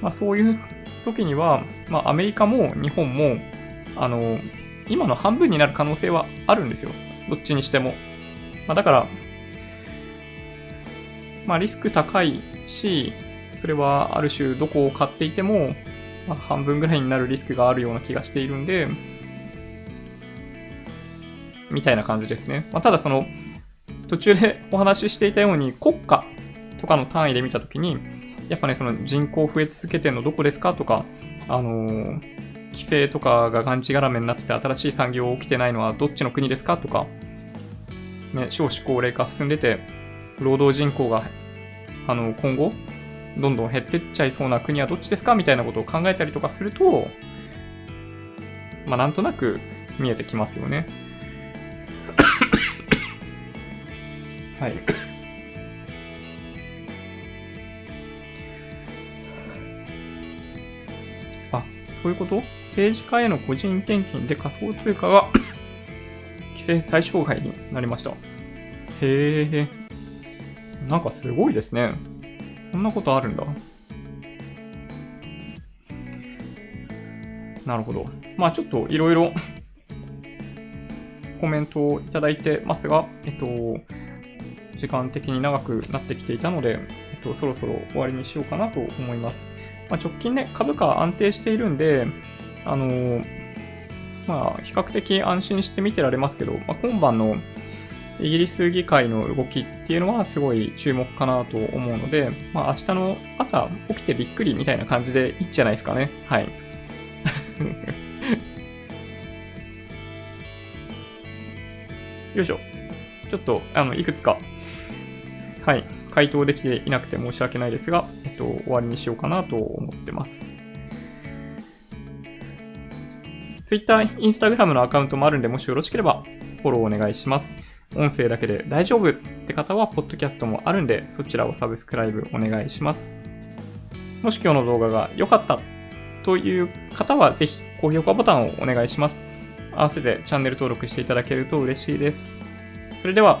まあそういう時には、まあアメリカも日本もあの、今の半分になる可能性はあるんですよ。どっちにしても。まあ、だから、まあ、リスク高いし、それはある種どこを買っていても、まあ、半分ぐらいになるリスクがあるような気がしているんで、みたいな感じですね。まあ、ただその、途中でお話ししていたように国家とかの単位で見たときに、やっぱね、その人口増え続けてるのどこですかとか、あのー規制とかががんじがらめになってて新しい産業起きてないのはどっちの国ですかとか、ね、少子高齢化進んでて、労働人口が、あの、今後、どんどん減ってっちゃいそうな国はどっちですかみたいなことを考えたりとかすると、まあ、なんとなく見えてきますよね。はい。あ、そういうこと？政治家への個人献金で仮想通貨が 規制対象外になりました。へえ、なんかすごいですね。そんなことあるんだ。なるほど。まあちょっといろいろコメントをいただいてますが、えっと、時間的に長くなってきていたので、えっと、そろそろ終わりにしようかなと思います。まあ、直近ね、株価安定しているんで、あのー、まあ、比較的安心して見てられますけど、まあ、今晩のイギリス議会の動きっていうのはすごい注目かなと思うので、まあ、明日の朝起きてびっくりみたいな感じでいいんじゃないですかね。はい。よいしょ。ちょっと、あの、いくつか、はい、回答できていなくて申し訳ないですが、えっと、終わりにしようかなと思ってます。Twitter、Instagram のアカウントもあるんで、もしよろしければフォローお願いします。音声だけで大丈夫って方は、ポッドキャストもあるんで、そちらをサブスクライブお願いします。もし今日の動画が良かったという方は、ぜひ高評価ボタンをお願いします。合わせてチャンネル登録していただけると嬉しいです。それでは、